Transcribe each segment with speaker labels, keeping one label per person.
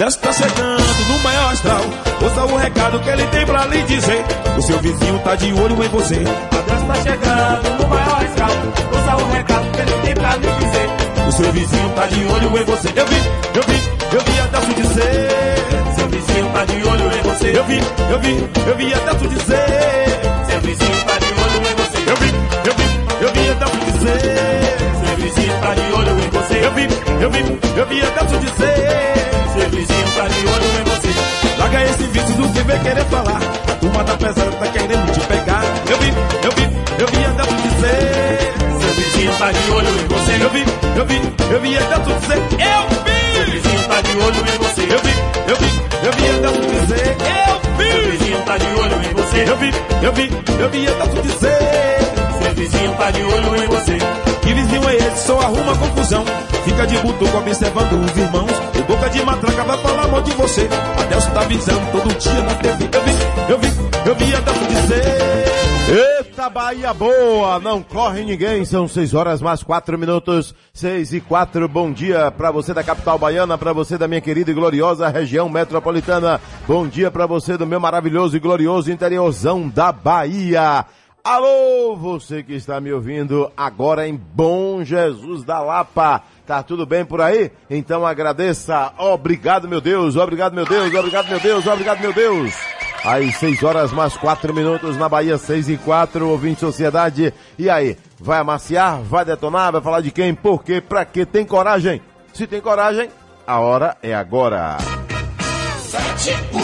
Speaker 1: Adeus tá chegando no maior astral. Ouça o recado que ele tem pra lhe dizer. O seu vizinho tá de olho em você.
Speaker 2: Adeus tá chegando no maior astral. Ouça o recado que ele tem pra lhe dizer.
Speaker 1: O seu vizinho tá de olho em você. Eu vi, eu vi, eu vi Adeus dizer.
Speaker 2: Seu vizinho tá de olho em você.
Speaker 1: Eu vi, eu vi, eu vi Adeus dizer.
Speaker 2: Seu vizinho tá de olho em você.
Speaker 1: Eu vi, eu vi, eu vi Adeus dizer.
Speaker 2: Seu vizinho tá de olho em você.
Speaker 1: Eu vi, eu vi, eu vi Adeus dizer.
Speaker 2: Seu vizinho tá de olho em você.
Speaker 1: Larga esse vício do que vem querer falar. A turma tá pesada, tá querendo te pegar. Eu vi, eu vi, eu vi Adeus dizer.
Speaker 2: Seu vizinho tá de olho em você.
Speaker 1: Eu vi, eu vi, eu vi Adeus dizer. Eu vi!
Speaker 2: Seu vizinho tá de olho em você.
Speaker 1: Eu vi, eu vi, eu vi Adeus dizer. Eu
Speaker 2: Seu
Speaker 1: vi!
Speaker 2: vizinho tá de olho em você.
Speaker 1: Eu vi, eu vi, eu vi Adeus dizer.
Speaker 2: Seu vizinho tá de olho em você.
Speaker 1: Só arruma confusão. Fica de butuco observando os irmãos. O boca de matraca vai falar mal de você. Adeus tá avisando todo dia na TV. Eu vi, eu vi, eu vi Adeus dizer.
Speaker 3: Eita Bahia boa, não corre ninguém, são 6 horas mais 4 minutos, 6 e 4, bom dia para você da capital baiana, para você da minha querida e gloriosa região metropolitana, bom dia para você do meu maravilhoso e glorioso interiorzão da Bahia. Alô, você que está me ouvindo agora em Bom Jesus da Lapa. Tá tudo bem por aí? Então agradeça. Obrigado, meu Deus. Obrigado, meu Deus. Obrigado, meu Deus. Obrigado, meu Deus. Aí, seis horas mais quatro minutos na Bahia, seis e quatro ouvinte Sociedade. E aí, vai amaciar? Vai detonar? Vai falar de quem? Por quê? Pra quê? Tem coragem? Se tem coragem, a hora é agora.
Speaker 4: 7, 1,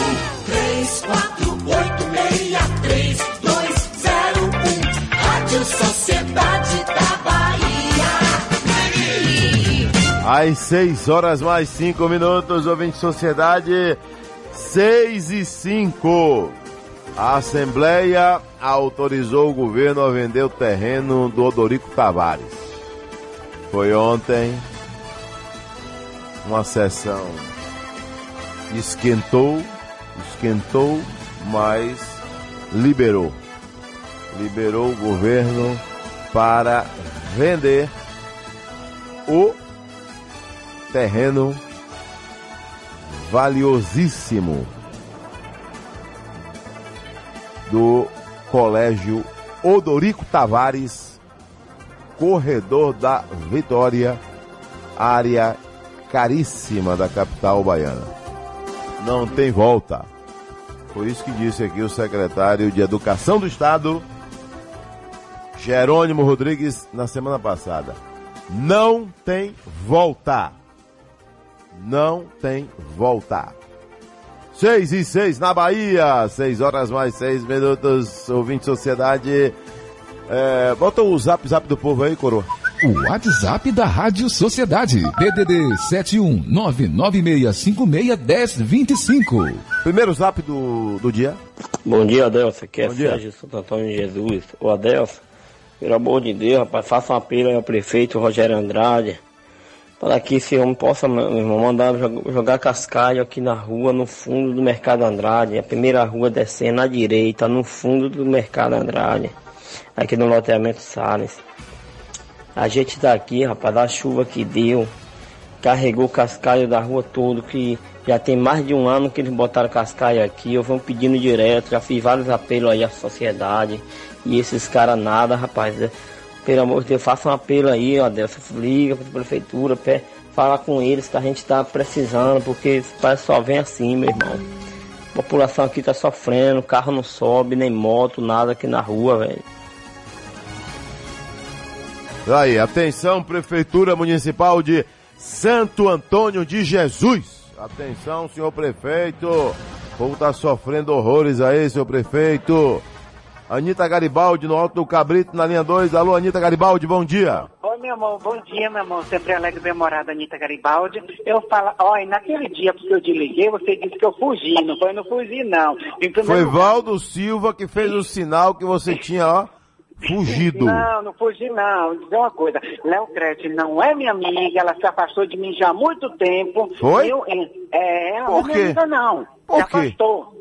Speaker 4: 3, 4, 8, 6. Rádio Sociedade da Bahia.
Speaker 3: Às 6 horas mais 5 minutos, ouvinte Sociedade, 6 e 5. A Assembleia autorizou o governo a vender o terreno do Odorico Tavares. Foi ontem uma sessão esquentou, esquentou, mas liberou. Liberou o governo para vender o terreno valiosíssimo do Colégio Odorico Tavares, corredor da Vitória, área caríssima da capital baiana. Não tem volta. Foi isso que disse aqui o secretário de Educação do Estado, Jerônimo Rodrigues, na semana passada. Não tem volta. Não tem volta. Seis e seis na Bahia, seis horas mais seis minutos, ouvinte Sociedade. É, bota o zap zap do povo aí, coroa.
Speaker 5: O WhatsApp da Rádio Sociedade. PDD 71996561025.
Speaker 3: Primeiro zap do, do dia.
Speaker 6: Bom dia, Adelson. Aqui é
Speaker 3: Bom dia.
Speaker 6: Sérgio Santo Antônio de Jesus. Ô, Adelson, pelo amor de Deus, rapaz, faça um apelo aí ao prefeito Rogério Andrade para que esse homem possa, meu irmão, mandar jo- jogar cascalho aqui na rua, no fundo do Mercado Andrade. A primeira rua descendo à direita, no fundo do Mercado Andrade. Aqui no loteamento Salles. A gente tá aqui, rapaz, da chuva que deu, carregou o cascaio da rua todo, que já tem mais de um ano que eles botaram cascaio aqui, eu vou pedindo direto, já fiz vários apelos aí à sociedade, e esses caras nada, rapaz. é, Pelo amor de Deus, faça um apelo aí, ó Deus, liga pra prefeitura, pé, fala com eles que a gente tá precisando, porque pai só vem assim, meu irmão. A população aqui tá sofrendo, carro não sobe, nem moto, nada aqui na rua, velho.
Speaker 3: Aí, atenção, Prefeitura Municipal de Santo Antônio de Jesus. Atenção, senhor prefeito. O povo tá sofrendo horrores aí, senhor prefeito. Anitta Garibaldi no Alto do Cabrito, na linha 2. Alô, Anitta Garibaldi, bom dia.
Speaker 7: Oi, meu irmão, bom dia, meu irmão. Sempre alegre, bem-morada, Anitta Garibaldi. Eu falo, olha, naquele dia que eu te liguei, você disse que eu fugi. Não foi, não fugi, não.
Speaker 3: Foi
Speaker 7: lugar-
Speaker 3: Valdo Silva que fez o sinal que você tinha, ó, fugido.
Speaker 7: Não, não fugi, não. Vou dizer uma coisa. Léo Crete não é minha amiga, ela se afastou de mim já há muito tempo.
Speaker 3: Foi?
Speaker 7: Eu, é, ela
Speaker 3: Por
Speaker 7: não é
Speaker 3: quê?
Speaker 7: minha amiga, não.
Speaker 3: Por
Speaker 7: se
Speaker 3: quê?
Speaker 7: afastou.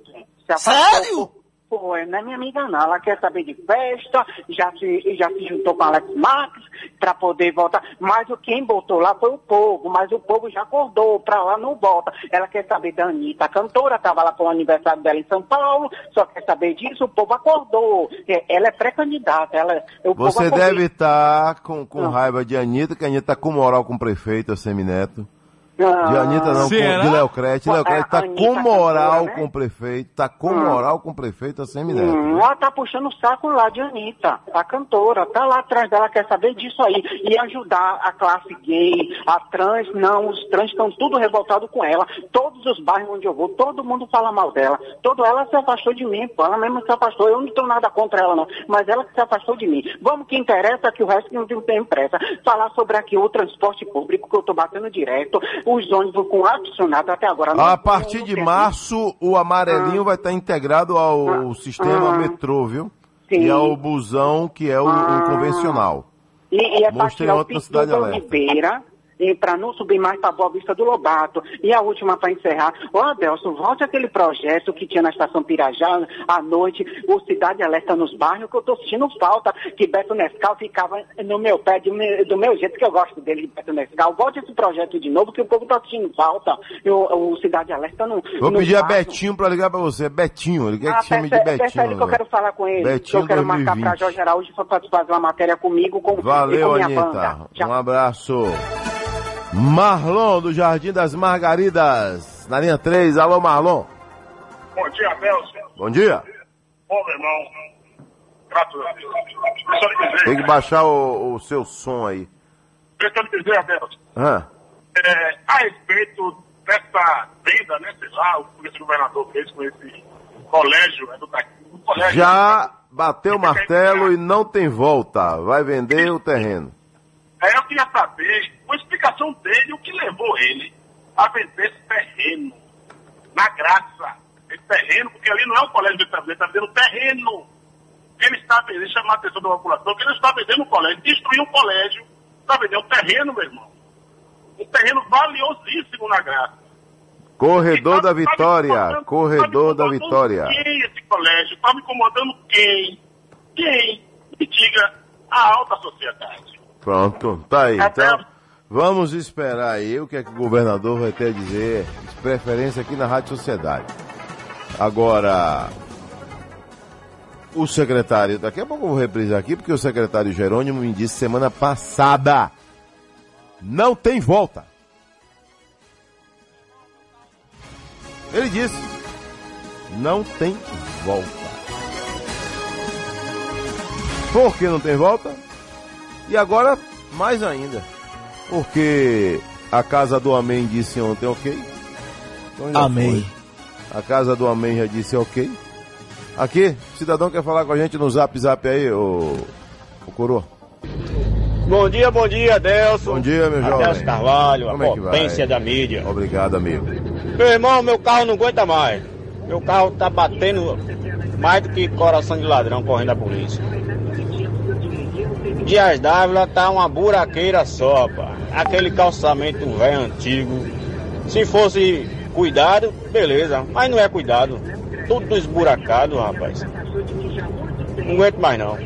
Speaker 7: Se afastou.
Speaker 4: Sério?
Speaker 7: Foi, não é minha amiga não. Ela quer saber de festa, já se, já se juntou com Alex Marques para poder voltar. Mas o quem botou lá foi o povo, mas o povo já acordou, pra lá não volta. Ela quer saber da Anitta, a cantora, estava lá para o aniversário dela em São Paulo, só quer saber disso, o povo acordou. É, Ela é pré-candidata, ela o povo
Speaker 3: Você deve estar com, com
Speaker 7: Não.
Speaker 3: raiva de Anitta, que a Anitta tá com moral com o prefeito, a Semineto.
Speaker 7: Ah,
Speaker 3: De Anitta não, com,
Speaker 5: Será?
Speaker 3: de Leocrete.
Speaker 7: A-
Speaker 3: Leocrete tá
Speaker 7: a Anitta
Speaker 3: com moral
Speaker 7: cantora, né?
Speaker 3: com o prefeito, tá com
Speaker 7: Hum.
Speaker 3: moral com o prefeito, a Semineto.
Speaker 7: Hum, ela tá puxando o saco lá de Anitta, a cantora, tá lá atrás dela, quer saber disso aí. E ajudar a classe gay, a trans, não, os trans estão tudo revoltados com ela. Todos os bairros onde eu vou, todo mundo fala mal dela. Todo ela se afastou de mim, pô, ela mesmo se afastou. Eu não tenho nada contra ela, não, mas ela se afastou de mim. Vamos que interessa, que o resto não tem pressa. Falar sobre aqui o transporte público, que eu tô batendo direto, os ônibus com ar-condicionado até agora. não-
Speaker 3: A partir de março, o amarelinho vai estar integrado ao
Speaker 7: Ah.
Speaker 3: sistema
Speaker 7: Ah.
Speaker 3: metrô, viu?
Speaker 7: Sim.
Speaker 3: E ao busão, que é o, o
Speaker 7: Ah.
Speaker 3: convencional.
Speaker 7: E, e é
Speaker 3: Mostrei outra cidade alerta.
Speaker 7: Oliveira e para não subir mais para Boa Vista do Lobato. E a última para encerrar. Ô Adelson, volte aquele projeto que tinha na estação Pirajá à noite, o Cidade Alerta nos bairros, que eu tô sentindo falta, que Beto Nescal ficava no meu pé, de do meu jeito que eu gosto dele, de Beto Nescal. Volte esse projeto de novo, que o povo tá sentindo falta. O, o Cidade Alerta não.
Speaker 3: Vou pedir a. Betinho pra ligar pra você. Betinho, ele quer
Speaker 7: Ah,
Speaker 3: que chame de
Speaker 7: peça-
Speaker 3: Betinho.
Speaker 7: peça ele que eu quero falar com ele. que
Speaker 3: Betinho
Speaker 7: eu quero marcar
Speaker 3: 2020.
Speaker 7: para Jorge Araújo para fazer uma matéria comigo com, e com
Speaker 3: Valeu,
Speaker 7: minha
Speaker 3: Anitta.
Speaker 7: banda. Tchau.
Speaker 3: Um abraço. Marlon, do Jardim das Margaridas. Na linha 3. Alô, Marlon.
Speaker 8: Bom dia, Nelson.
Speaker 3: Bom dia.
Speaker 8: Bom, meu irmão. Dizer,
Speaker 3: Tem que baixar o, o seu som aí.
Speaker 8: eu lhe dizer, Nelson.
Speaker 3: Hã?
Speaker 8: É, a respeito dessa venda, né, sei lá, o que esse governador fez com esse colégio educativo. um Colégio,
Speaker 3: Já bateu o martelo e não tem volta. Vai vender o terreno.
Speaker 8: É, eu queria saber uma explicação dele, o que levou ele a vender esse terreno. Na graça. Esse terreno, porque ali não é um colégio de ele está vendendo terreno. Ele está vendendo, chamar a atenção da população, que ele está vendendo um colégio, destruiu um colégio, está vendendo um terreno, meu irmão. Um terreno valiosíssimo na graça.
Speaker 3: Corredor da
Speaker 8: tá- tá me
Speaker 3: Vitória.
Speaker 8: incomodando-
Speaker 3: Corredor
Speaker 8: tá
Speaker 3: da Vitória.
Speaker 8: Quem esse colégio? Está me incomodando quem? Quem? Me diga a alta sociedade.
Speaker 3: Pronto, tá aí.
Speaker 8: Até-
Speaker 3: Então, vamos esperar aí o que é que o governador vai ter a dizer, de preferência aqui na Rádio Sociedade. Agora, o secretário, daqui a pouco eu vou reprisar aqui, porque o secretário Jerônimo me disse semana passada, não tem volta. Ele disse, não tem volta. Por que não tem volta? E agora, mais ainda. Porque a casa do Amém disse ontem ok. Então
Speaker 5: Amém.
Speaker 3: foi. A casa do Amém já disse ok. Aqui, o cidadão quer falar com a gente no zap zap aí, ô, ô coroa.
Speaker 9: Bom dia, bom dia, Adelson.
Speaker 3: Bom dia, meu jovem.
Speaker 9: Adelson Carvalho,
Speaker 3: Como é
Speaker 9: a potência da mídia.
Speaker 3: Obrigado, amigo.
Speaker 9: Meu irmão, meu carro não aguenta mais. Meu carro tá batendo mais do que coração de ladrão correndo a polícia. Dias Dávila tá uma buraqueira só, pá. Aquele calçamento velho antigo. Se fosse cuidado, beleza. Mas não é cuidado. Tudo esburacado, rapaz. Não aguento mais não.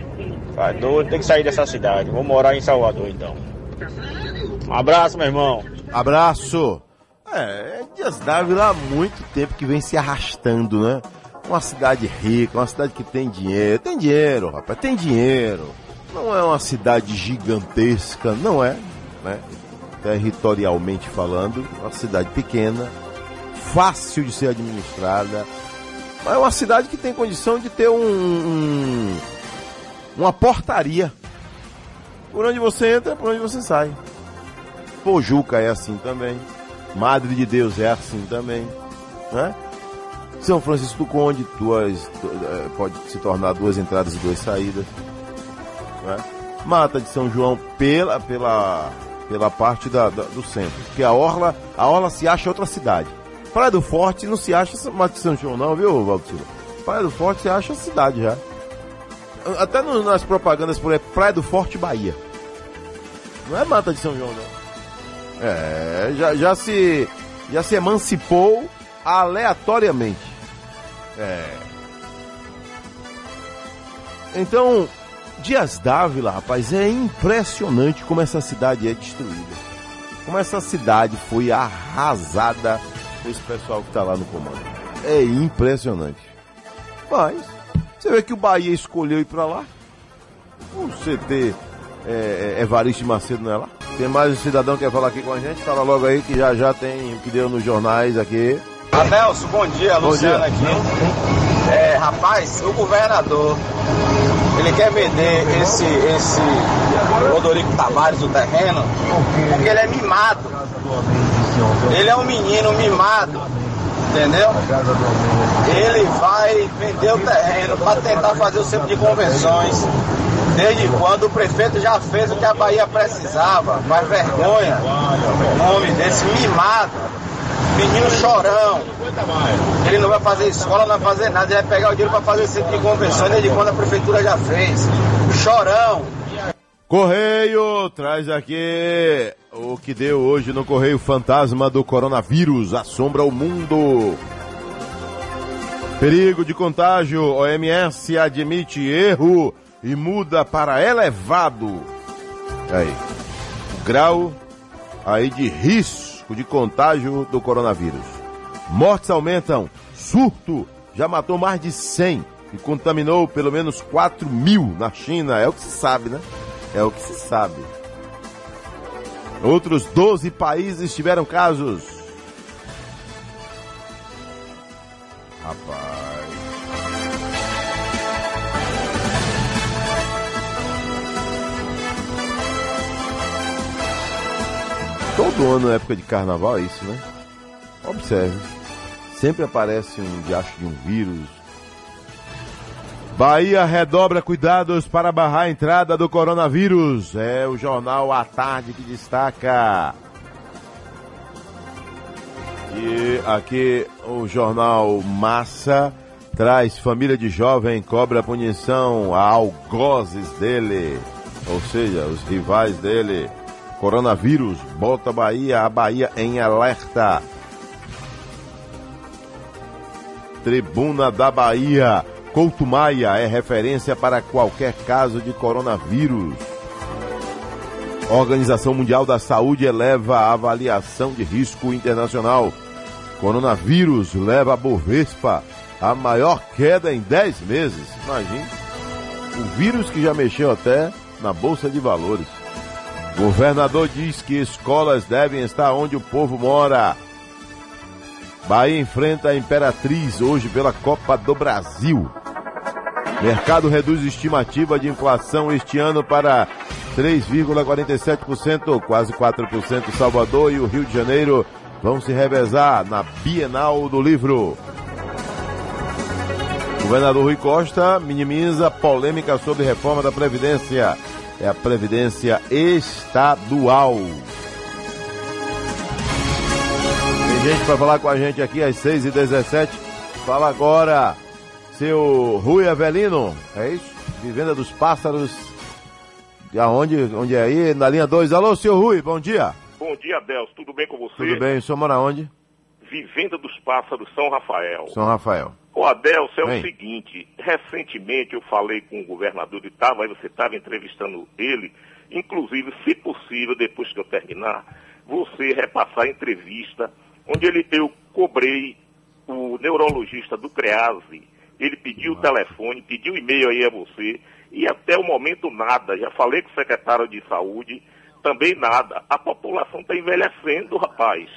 Speaker 9: Tá doido, tem que sair dessa cidade. Vou morar em Salvador então. Um abraço, meu irmão.
Speaker 3: Abraço. É, é Dias Dávila há muito tempo que vem se arrastando, né? Uma cidade rica, uma cidade que tem dinheiro. Tem dinheiro, rapaz, tem dinheiro. Não é uma cidade gigantesca, não é, né? Territorialmente falando, uma cidade pequena, fácil de ser administrada. Mas é uma cidade que tem condição de ter um, um- uma portaria. Por onde você entra, por onde você sai. Pojuca é assim também. Madre de Deus é assim também. Né? São Francisco do Conde, duas, du- eh, pode se tornar duas entradas e duas saídas. Né? Mata de São João pela, pela, pela parte da, da- do centro. Porque a Orla, a Orla se acha outra cidade. Praia do Forte não se acha Mata de São João não, viu, Valdo Silva? Praia do Forte se acha cidade já. Até no- nas propagandas por aí, Praia do Forte Bahia. Não é Mata de São João, não. É, já, já se já se emancipou aleatoriamente. É. Então, Dias Dávila, rapaz, é impressionante como essa cidade é destruída. Como essa cidade foi arrasada por esse pessoal que tá lá no comando. É impressionante. Mas, você vê que o Bahia escolheu ir pra lá. O CT é, é, Evaristo Macedo não é lá? Tem mais um cidadão que quer falar aqui com a gente? Fala logo aí que já já tem o que deu nos jornais aqui.
Speaker 9: Adelso, bom dia,
Speaker 3: Bom
Speaker 9: Luciano
Speaker 3: dia.
Speaker 9: aqui. É, rapaz, o governador, ele quer vender esse, esse Rodorico Tavares do terreno, porque ele é mimado. Ele é um menino mimado, entendeu? Ele vai vender o terreno para tentar fazer o centro de convenções. Desde quando o prefeito já fez o que a Bahia precisava. Faz vergonha. O nome desse mimado. Menino chorão. Ele não vai fazer escola, não vai fazer nada. Ele vai pegar o dinheiro para fazer centro de convenções desde quando a prefeitura já fez. Chorão.
Speaker 3: Correio, traz aqui o que deu hoje no Correio Fantasma do Coronavírus, assombra o mundo. Perigo de contágio, OMS admite erro e muda para elevado. Aí, grau aí de risco de contágio do coronavírus. Mortes aumentam, surto já matou mais de 100 e contaminou pelo menos 4 mil na China, é o que se sabe, né? É o que se sabe. Outros 12 países tiveram casos. Rapaz. Todo ano, na época de carnaval, é isso, né? Observe. Sempre aparece um diacho de um vírus, Bahia redobra cuidados para barrar a entrada do coronavírus. É o jornal à tarde que destaca. E aqui o jornal Massa traz família de jovem cobra punição a algozes dele, ou seja, os rivais dele. Coronavírus bota Bahia, a Bahia em alerta. Tribuna da Bahia. Couto Maia é referência para qualquer caso de coronavírus. Organização Mundial da Saúde eleva a avaliação de risco internacional. Coronavírus leva a Bovespa a maior queda em 10 meses. Imagine. O vírus que já mexeu até na Bolsa de Valores. Governador diz que escolas devem estar onde o povo mora. Bahia enfrenta a Imperatriz hoje pela Copa do Brasil. Mercado reduz estimativa de inflação este ano para 3,47%, quase 4%. Salvador e o Rio de Janeiro vão se revezar na Bienal do Livro. Governador Rui Costa minimiza polêmica sobre reforma da Previdência. É a Previdência Estadual. Tem gente para falar com a gente aqui às 6h17. Fala agora, seu Rui Avelino. É isso? Vivenda dos Pássaros. De aonde? Onde é aí? Na linha 2. Alô, seu Rui, bom dia.
Speaker 10: Bom dia, Adelso. Tudo bem com você?
Speaker 3: Tudo bem? O senhor mora onde?
Speaker 10: Vivenda dos Pássaros, São Rafael.
Speaker 3: São Rafael.
Speaker 10: O Adelso, é
Speaker 3: Bem.
Speaker 10: o seguinte, recentemente eu falei com o governador de Tava, aí você estava entrevistando ele, inclusive, se possível, depois que eu terminar, você repassar a entrevista, onde ele, eu cobrei o neurologista do CREASE, ele pediu o telefone, pediu e-mail aí a você, e até o momento nada, já falei com o secretário de saúde, também nada. A população está envelhecendo, rapaz.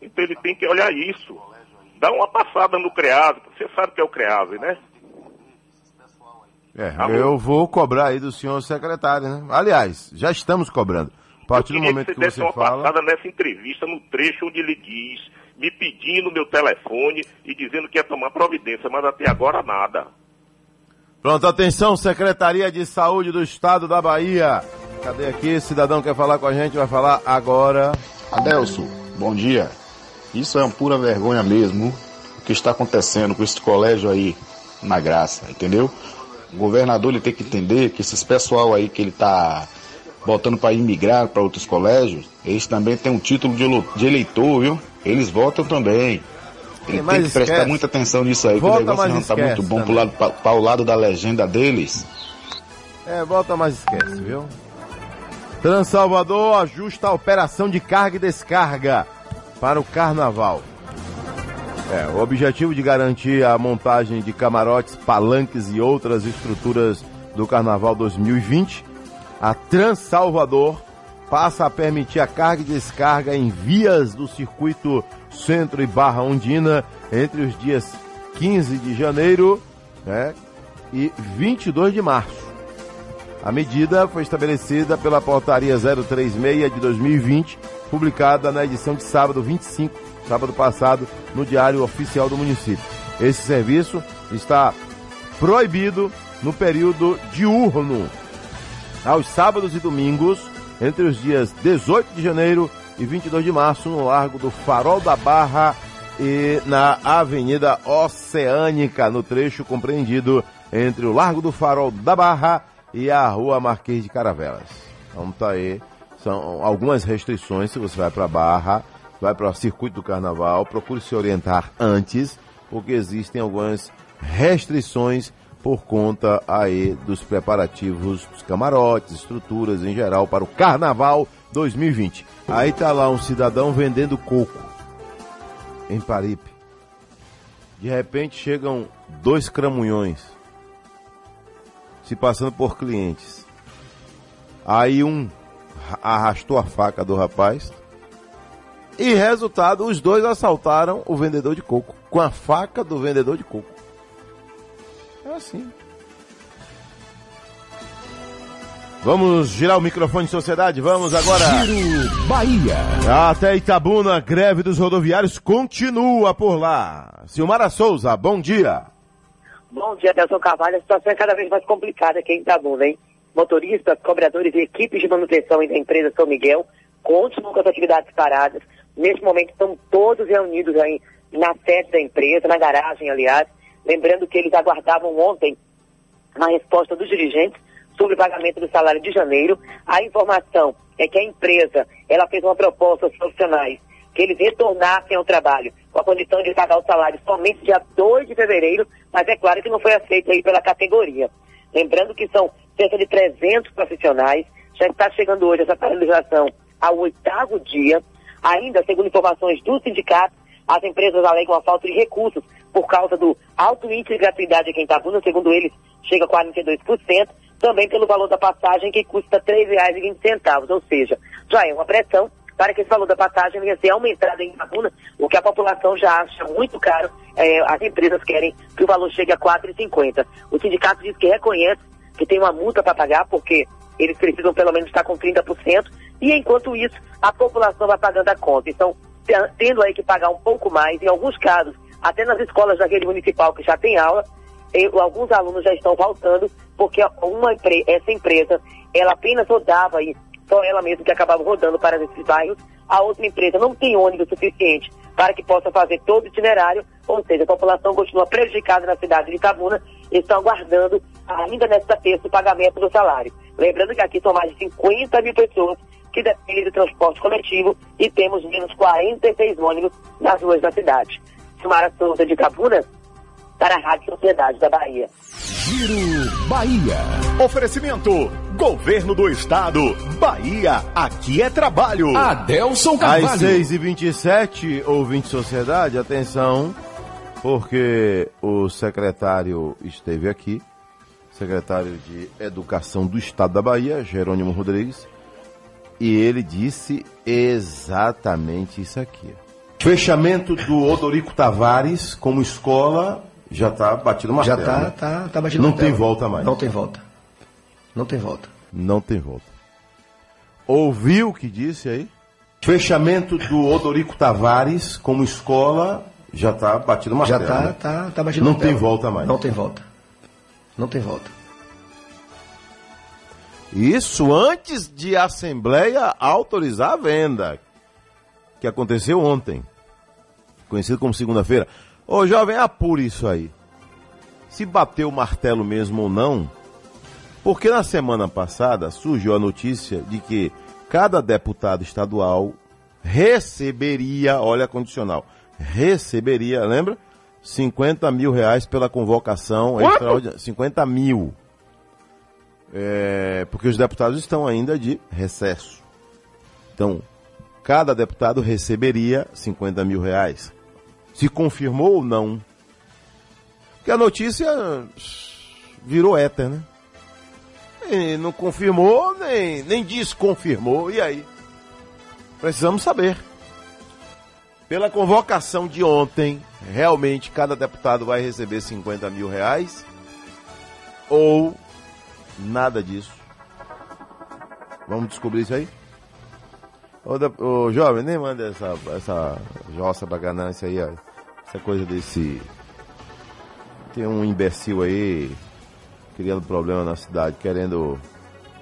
Speaker 10: Então ele tem que olhar isso. Dá uma passada no CREASE, você sabe que é o CREASE, né?
Speaker 3: É, eu vou cobrar aí do senhor secretário, né? Aliás, já estamos cobrando. A partir do momento
Speaker 10: que
Speaker 3: que
Speaker 10: você desse
Speaker 3: você
Speaker 10: uma
Speaker 3: fala.
Speaker 10: passada nessa entrevista, no trecho onde ele diz, me pedindo meu telefone e dizendo que ia tomar providência, mas até agora nada.
Speaker 3: Pronto, atenção, Secretaria de Saúde do Estado da Bahia. Cadê aqui? Cidadão quer falar com a gente, vai falar agora.
Speaker 11: Adelso, bom dia. Isso é uma pura vergonha mesmo, o que está acontecendo com esse colégio aí na graça, entendeu? O governador ele tem que entender que esses pessoal aí que ele está botando para imigrar para outros colégios, eles também têm um título de eleitor, viu? Eles votam também. Ele tem que prestar
Speaker 3: esquece.
Speaker 11: muita atenção nisso aí, que
Speaker 3: Volta,
Speaker 11: o negócio não tá
Speaker 3: esquece
Speaker 11: muito bom pro
Speaker 3: também.
Speaker 11: lado, pra, pra o lado da legenda deles.
Speaker 3: É, volta, mas esquece, viu? Transalvador ajusta a operação de carga e descarga para o carnaval. É, o objetivo de garantir a montagem de camarotes, palanques e outras estruturas do Carnaval 2020, a Transalvador passa a permitir a carga e descarga em vias do circuito Centro e Barra Ondina entre os dias 15 de janeiro né, e 22 de março. A medida foi estabelecida pela Portaria 036 de 2020, publicada na edição de sábado 25, sábado passado, no Diário Oficial do Município. Esse serviço está proibido no período diurno, aos sábados e domingos, entre os dias 18 de janeiro e 22 de março, no Largo do Farol da Barra e na Avenida Oceânica, no trecho compreendido entre o Largo do Farol da Barra e a Rua Marquês de Caravelas. Então tá aí, são algumas restrições se você vai para Barra, vai para o circuito do carnaval, procure se orientar antes, porque existem algumas restrições por conta aí dos preparativos dos camarotes, estruturas em geral para o carnaval 2020. Aí tá lá um cidadão vendendo coco em Paripe. De repente chegam dois cramunhões se passando por clientes. Aí um arrastou a faca do rapaz e resultado os dois assaltaram o vendedor de coco com a faca do vendedor de coco. É assim. Vamos girar o microfone de sociedade, vamos agora.
Speaker 5: Giro Bahia.
Speaker 3: Até Itabuna, greve dos rodoviários continua por lá. Silmara Souza, bom dia.
Speaker 12: Bom dia, Nelson Carvalho. A situação é cada vez mais complicada aqui em Itabuna, hein? Motoristas, cobradores e equipes de manutenção da empresa São Miguel continuam com as atividades paradas. Neste momento estão todos reunidos aí na sede da empresa, na garagem, aliás. Lembrando que eles aguardavam ontem uma resposta dos dirigentes sobre o pagamento do salário de janeiro. A informação é que a empresa ela fez uma proposta aos profissionais que eles retornassem ao trabalho com a condição de pagar o salário somente dia 2 de fevereiro, mas é claro que não foi aceito aí pela categoria. Lembrando que são cerca de 300 profissionais, já está chegando hoje essa paralisação ao oitavo dia. Ainda, segundo informações do sindicato, as empresas alegam a falta de recursos por causa do alto índice de gratuidade aqui em Itabuna, segundo eles, chega a 42%, também pelo valor da passagem que custa R$ 3,20, ou seja, já é uma pressão para que esse valor da passagem venha a ser aumentado em Itabuna, o que a população já acha muito caro, eh, as empresas querem que o valor chegue a R$ 4,50. O sindicato diz que reconhece que tem uma multa para pagar, porque eles precisam pelo menos estar com 30%, e enquanto isso, a população vai pagando a conta. Então, te- tendo aí que pagar um pouco mais, em alguns casos, até nas escolas da rede municipal que já tem aula, alguns alunos já estão faltando, porque uma essa empresa, ela apenas rodava aí, só ela mesma que acabava rodando para esses bairros, a outra empresa não tem ônibus suficiente para que possa fazer todo o itinerário, ou seja, a população continua prejudicada na cidade de Itabuna, e estão aguardando ainda nesta terça o pagamento do salário. Lembrando que aqui são mais de 50 mil pessoas que dependem do transporte coletivo e temos menos 46 ônibus nas ruas da cidade. Silmara Souza de Itabuna, para a Rádio Sociedade da Bahia.
Speaker 5: Giro Bahia.
Speaker 13: Oferecimento: Governo do Estado. Bahia, aqui é trabalho.
Speaker 5: Adelson
Speaker 3: Às
Speaker 5: Carvalho.
Speaker 3: 6 e 27 ouvinte Sociedade, atenção, porque o secretário esteve aqui, secretário de Educação do Estado da Bahia, Jerônimo Rodrigues, e ele disse exatamente isso aqui. Fechamento do Odorico Tavares como escola já está batido uma
Speaker 14: Já tá, tá, tá batido
Speaker 3: Não tem volta mais.
Speaker 14: Não tem volta. Não tem volta.
Speaker 3: Não tem volta. Ouviu o que disse aí? Fechamento do Odorico Tavares como escola já está batido uma
Speaker 14: Já tá, tá, tá batido
Speaker 3: Não tem volta mais.
Speaker 14: Não tem volta. Não tem volta.
Speaker 3: Isso antes de a Assembleia autorizar a venda, que aconteceu ontem, conhecido como segunda-feira. Ô jovem, apure isso aí. Se bateu o martelo mesmo ou não, porque na semana passada surgiu a notícia de que cada deputado estadual receberia, olha a condicional, receberia, lembra? 50 mil reais pela convocação extraordinária. 50 mil. É, porque os deputados estão ainda de recesso. Então, cada deputado receberia 50 mil reais. Se confirmou ou não. Porque a notícia virou éter, né? E não confirmou, nem, nem desconfirmou. E aí? Precisamos saber. Pela convocação de ontem, realmente cada deputado vai receber 50 mil reais? Ou nada disso? Vamos descobrir isso aí? Ô, jovem, nem manda essa, essa jossa pra ganância aí, ó. Essa coisa desse. Tem um imbecil aí criando problema na cidade, querendo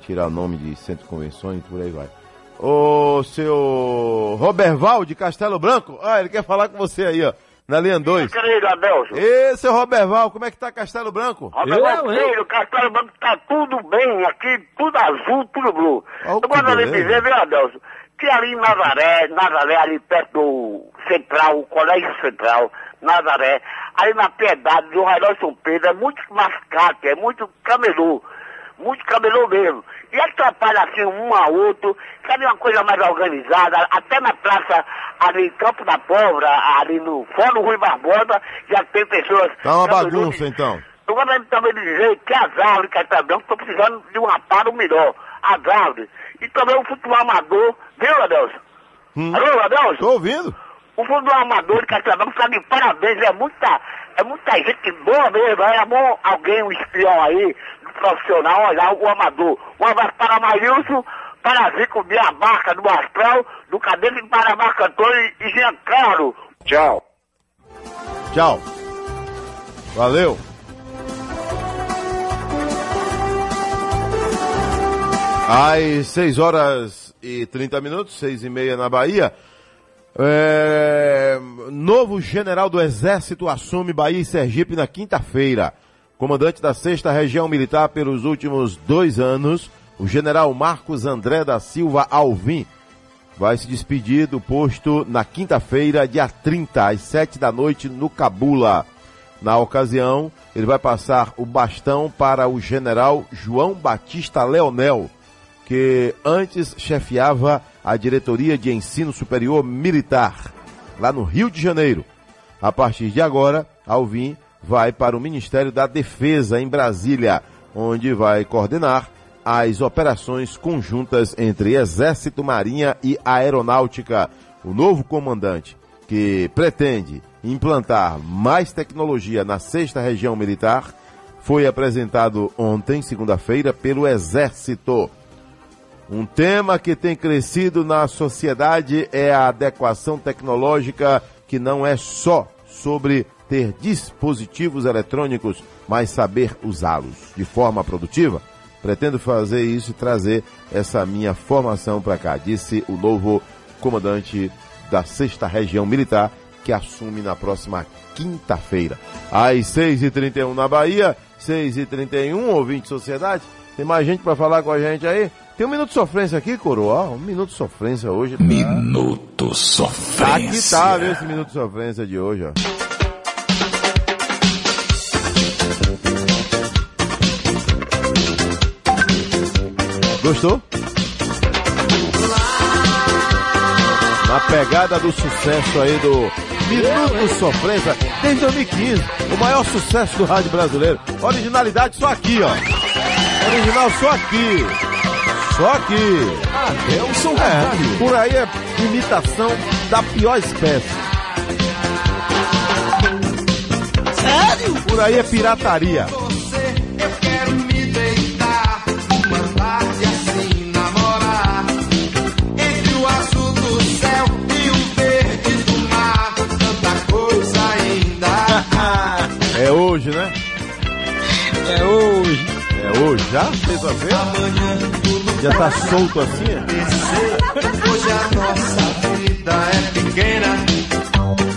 Speaker 3: tirar o nome de centro de convenções e por aí vai. Ô, seu Roberval de Castelo Branco, ah, ele quer falar com você aí, ó, na linha 2.
Speaker 15: Querido Adelson.
Speaker 3: Ê, seu Roberval, como é que tá Castelo Branco?
Speaker 15: Roberto Filho, Castelo Branco tá tudo bem aqui, tudo azul, tudo blue. Eu
Speaker 3: que
Speaker 15: gostaria de
Speaker 3: beleza.
Speaker 15: dizer, viu, Adelson, que ali em Nazaré, Nazaré, ali perto do Central, o Colégio Central, Nazaré, ali na Piedade do Railó São Pedro, é muito mascate, é muito camelô, muito camelô mesmo. E atrapalha assim um a outro, sabe uma coisa mais organizada, até na praça ali em Campo da Pólvora, ali no Fórum Rui Barbosa, já tem pessoas...
Speaker 3: Tá uma bagunça então.
Speaker 15: eu gostaria também de dizer que as árvores que estão precisando de um aparo melhor. As árvores. E também o futebol amador, viu, Adelson? Alô, Adelson?
Speaker 3: Tô ouvindo.
Speaker 15: O futebol amador de Castelão está de parabéns, é muita, é muita gente boa mesmo, é bom alguém, um espião aí, um profissional, olhar o amador. Um abraço para Marilson, para Zico de Abarca, do Astral, do Cadete de Paraná Cantor e e Giancarlo. Tchau.
Speaker 3: Tchau. Valeu. Às 6 horas e 30 minutos, 6 e meia na Bahia. É, novo general do Exército assume Bahia e Sergipe na quinta-feira. Comandante da sexta região militar pelos últimos dois anos, o general Marcos André da Silva Alvim vai se despedir do posto na quinta-feira, dia 30, às 7 da noite, no Cabula. Na ocasião, ele vai passar o bastão para o general João Batista Leonel, que antes chefiava a Diretoria de Ensino Superior Militar, lá no Rio de Janeiro. A partir de agora, Alvim vai para o Ministério da Defesa, em Brasília, onde vai coordenar as operações conjuntas entre Exército, Marinha e Aeronáutica. O novo comandante, que pretende implantar mais tecnologia na sexta região militar, foi apresentado ontem, segunda-feira, pelo Exército. Um tema que tem crescido na sociedade é a adequação tecnológica, que não é só sobre ter dispositivos eletrônicos, mas saber usá-los de forma produtiva. Pretendo fazer isso e trazer essa minha formação para cá, disse o novo comandante da sexta região militar, que assume na próxima quinta-feira. Às 6h31 na Bahia, 6h31, ouvinte de sociedade. Tem mais gente para falar com a gente aí? Tem um minuto de sofrência aqui, coroa. Um minuto de sofrência hoje. Tá?
Speaker 5: Minuto Sofrência.
Speaker 3: Aqui tá, viu, esse minuto de sofrência de hoje, ó. Gostou? Na pegada do sucesso aí do Minuto Sofrência, desde 2015, o maior sucesso do rádio brasileiro. Originalidade só aqui, ó. Original só aqui. Só aqui.
Speaker 5: Adelson
Speaker 3: É, por aí é imitação da pior espécie.
Speaker 4: Sério?
Speaker 3: Por aí é pirataria.
Speaker 4: Eu quero me deitar, uma tarde namorar. Entre o azul do céu o verde do mar, tanta coisa ainda.
Speaker 3: É hoje, né?
Speaker 4: É hoje.
Speaker 3: Hoje, já? Sexta-feira?
Speaker 4: Amanhã tudo
Speaker 3: Já tá solto assim? é?
Speaker 4: Hoje a nossa vida é pequena.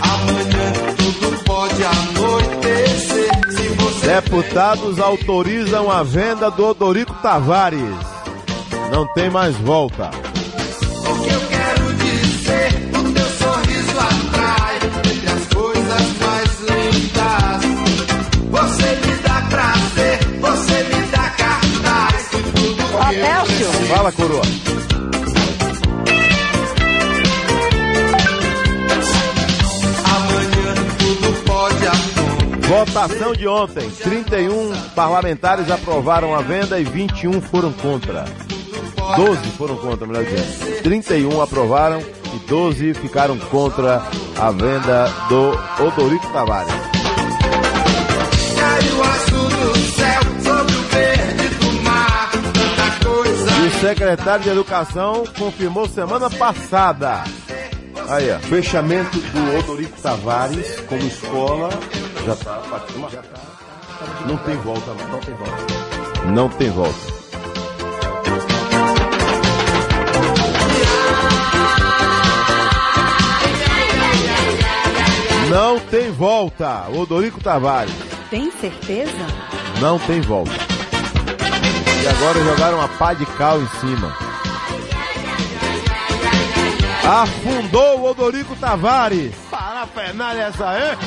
Speaker 4: Amanhã tudo pode anoitecer. Se você
Speaker 3: Deputados autorizam a venda do Odorico Tavares. Não tem mais volta. Fala, coroa. Votação de ontem. 31 parlamentares aprovaram a venda e 21 foram contra. 12 foram contra, melhor dizendo. 31 aprovaram e 12 ficaram contra a venda do Odorico Tavares. Secretário de Educação confirmou semana passada. Aí, ó.
Speaker 16: Fechamento do Odorico Tavares como escola já tá
Speaker 3: Não tem volta, não.
Speaker 14: Não tem volta.
Speaker 3: Não tem volta. Não tem volta. Odorico Tavares.
Speaker 17: Tem certeza?
Speaker 3: Não tem volta. E agora jogaram uma pá de cal em cima. Afundou o Odorico Tavares. Parafernália essa aí?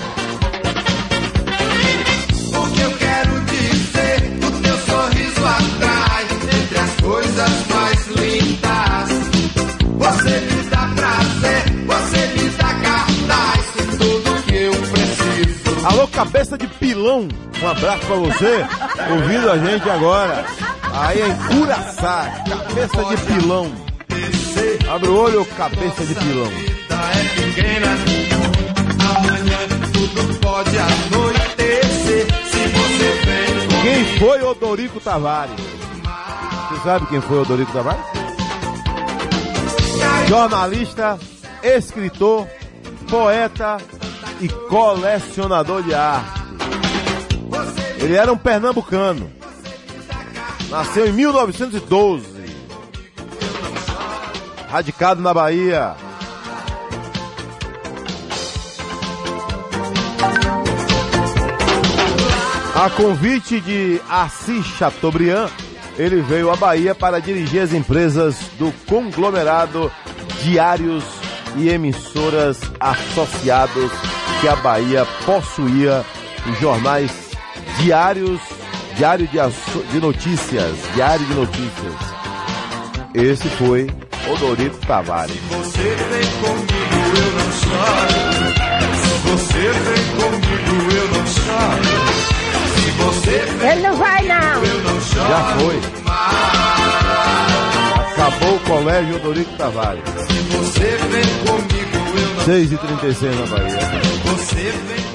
Speaker 4: O que eu quero dizer, o teu sorriso atrai entre as coisas mais lindas. Você me dá prazer, você me dá cartaz, tudo que eu preciso.
Speaker 3: Alô, cabeça de pilão. Um abraço pra você, ouvindo a gente agora. Aí em Curaçá, cabeça de pilão. Abre o olho, cabeça de pilão.
Speaker 4: É
Speaker 3: Quem foi Odorico Tavares? Você sabe quem foi Odorico Tavares? Jornalista, escritor, poeta e colecionador de arte. Ele era um pernambucano. Nasceu em 1912. Radicado na Bahia. A convite de Assis Chateaubriand, ele veio à Bahia para dirigir as empresas do conglomerado Diários e Emissoras Associados que a Bahia possuía os jornais Diários, Diário de, Asso- de Notícias, Diário de Notícias. Esse foi Odorico Tavares.
Speaker 4: Você vem comigo, eu não choro. Se você vem comigo, eu não choro. Se você vem
Speaker 17: Ele não vai, não.
Speaker 4: eu não choro.
Speaker 3: Já foi. Acabou o colégio Odorico Tavares.
Speaker 4: Se você vem comigo, eu não
Speaker 3: 6 e 36 na Bahia.
Speaker 4: Você vem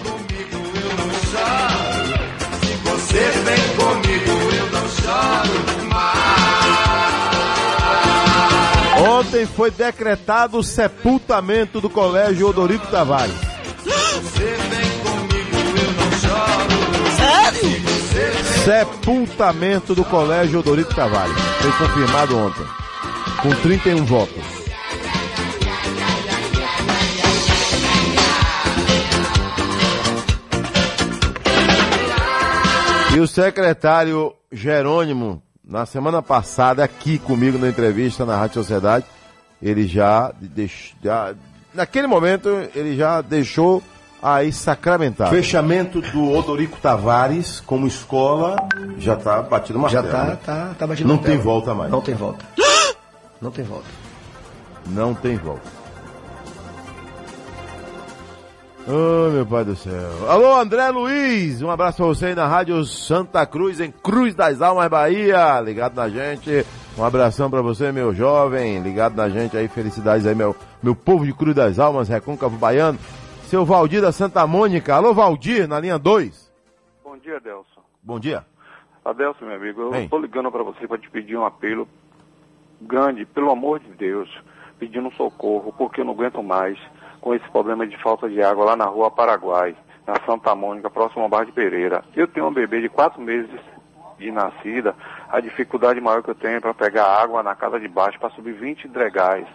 Speaker 3: Ontem foi decretado o sepultamento do colégio Odorico Tavares.
Speaker 17: Sério?
Speaker 3: Sepultamento do colégio Odorico Tavares. Foi confirmado ontem. Com 31 votos. E o secretário Jerônimo, na semana passada, aqui comigo na entrevista na Rádio Sociedade, ele já, deix- já naquele momento, ele já deixou aí sacramentado.
Speaker 16: Fechamento do Odorico Tavares como escola já tá batido uma
Speaker 14: Já tá, tá, tá batido
Speaker 16: Não
Speaker 14: martelo.
Speaker 16: tem volta mais.
Speaker 14: Não tem volta. Não tem volta.
Speaker 3: Não tem volta. Oh, meu pai do céu. Alô, André Luiz. Um abraço pra você aí na Rádio Santa Cruz, em Cruz das Almas, Bahia. Ligado na gente. Um abração pra você, meu jovem. Ligado na gente aí. Felicidades aí, meu, meu povo de Cruz das Almas, Recôncavo Baiano. Seu Valdir da Santa Mônica. Alô, Valdir, na linha 2.
Speaker 18: Bom dia, Adelson.
Speaker 3: Bom dia.
Speaker 18: Adelson, meu amigo, eu
Speaker 3: Vem.
Speaker 18: estou ligando para você para te pedir um apelo grande, pelo amor de Deus, pedindo socorro, porque eu não aguento mais com esse problema de falta de água lá na rua Paraguai, na Santa Mônica, próximo ao Bar de Pereira. Eu tenho um bebê de quatro meses de nascida, a dificuldade maior que eu tenho é para pegar água na casa de baixo para subir 20 dregais,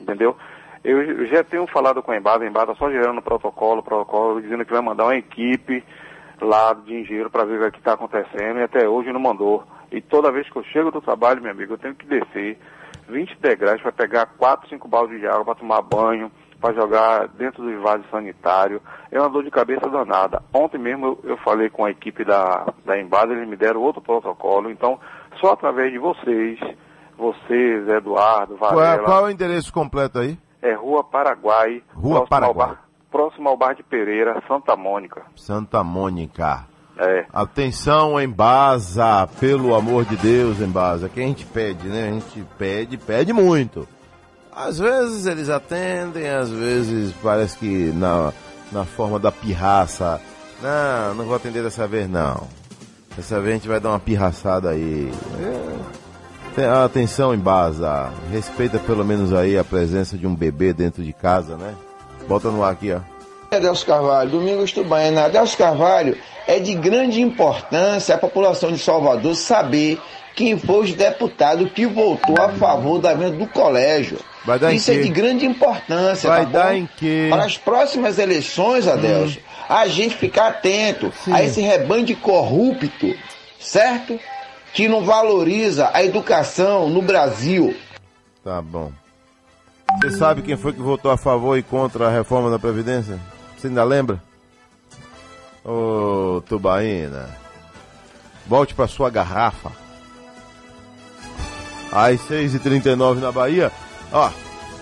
Speaker 18: entendeu? Eu, já tenho falado com a Embada, a Embada só gerando protocolo, protocolo, dizendo que vai mandar uma equipe lá de engenheiro para ver o que está acontecendo e até hoje não mandou. E toda vez que eu chego do trabalho, meu amigo, eu tenho que descer 20 degraus para pegar 4, 5 baldes de água para tomar banho, para jogar dentro do vaso sanitário. É uma dor de cabeça danada. Ontem mesmo eu, eu falei com a equipe da, da Embada, eles me deram outro protocolo. Então, só através de vocês, Vocês, Eduardo,
Speaker 3: Qual,
Speaker 18: Varela.
Speaker 3: é- qual é o endereço completo aí?
Speaker 18: É Rua Paraguai.
Speaker 3: Rua
Speaker 18: próximo
Speaker 3: Paraguai.
Speaker 18: Ao bar, próximo ao bar de Pereira, Santa Mônica.
Speaker 3: Santa Mônica.
Speaker 18: É.
Speaker 3: Atenção, Embasa, pelo amor de Deus, Embasa, que a gente pede, né? A gente pede, pede muito. Às vezes eles atendem, às vezes parece que na, na forma da pirraça. Não, não vou atender dessa vez não. Dessa vez a gente vai dar uma pirraçada aí. É. Atenção, Embasa, respeita pelo menos aí a presença de um bebê dentro de casa, né? Bota no ar aqui, ó.
Speaker 19: Adelso Carvalho, Domingos Tubaina. Adelso Carvalho, é de grande importância a população de Salvador saber quem foi os deputados que votou a favor da venda do colégio. Isso é de grande importância,
Speaker 3: Vai
Speaker 19: tá
Speaker 3: dar
Speaker 19: bom?
Speaker 3: em quê?
Speaker 19: Para as próximas eleições, Adelso, a gente ficar atento a esse rebanho de corrupto, certo? Que não valoriza a educação no Brasil.
Speaker 3: Tá bom. Você sabe quem foi que votou a favor e contra a reforma da Previdência? Você ainda lembra? Ô, Tubaína. Volte pra sua garrafa. Às 6h39 na Bahia. Ó,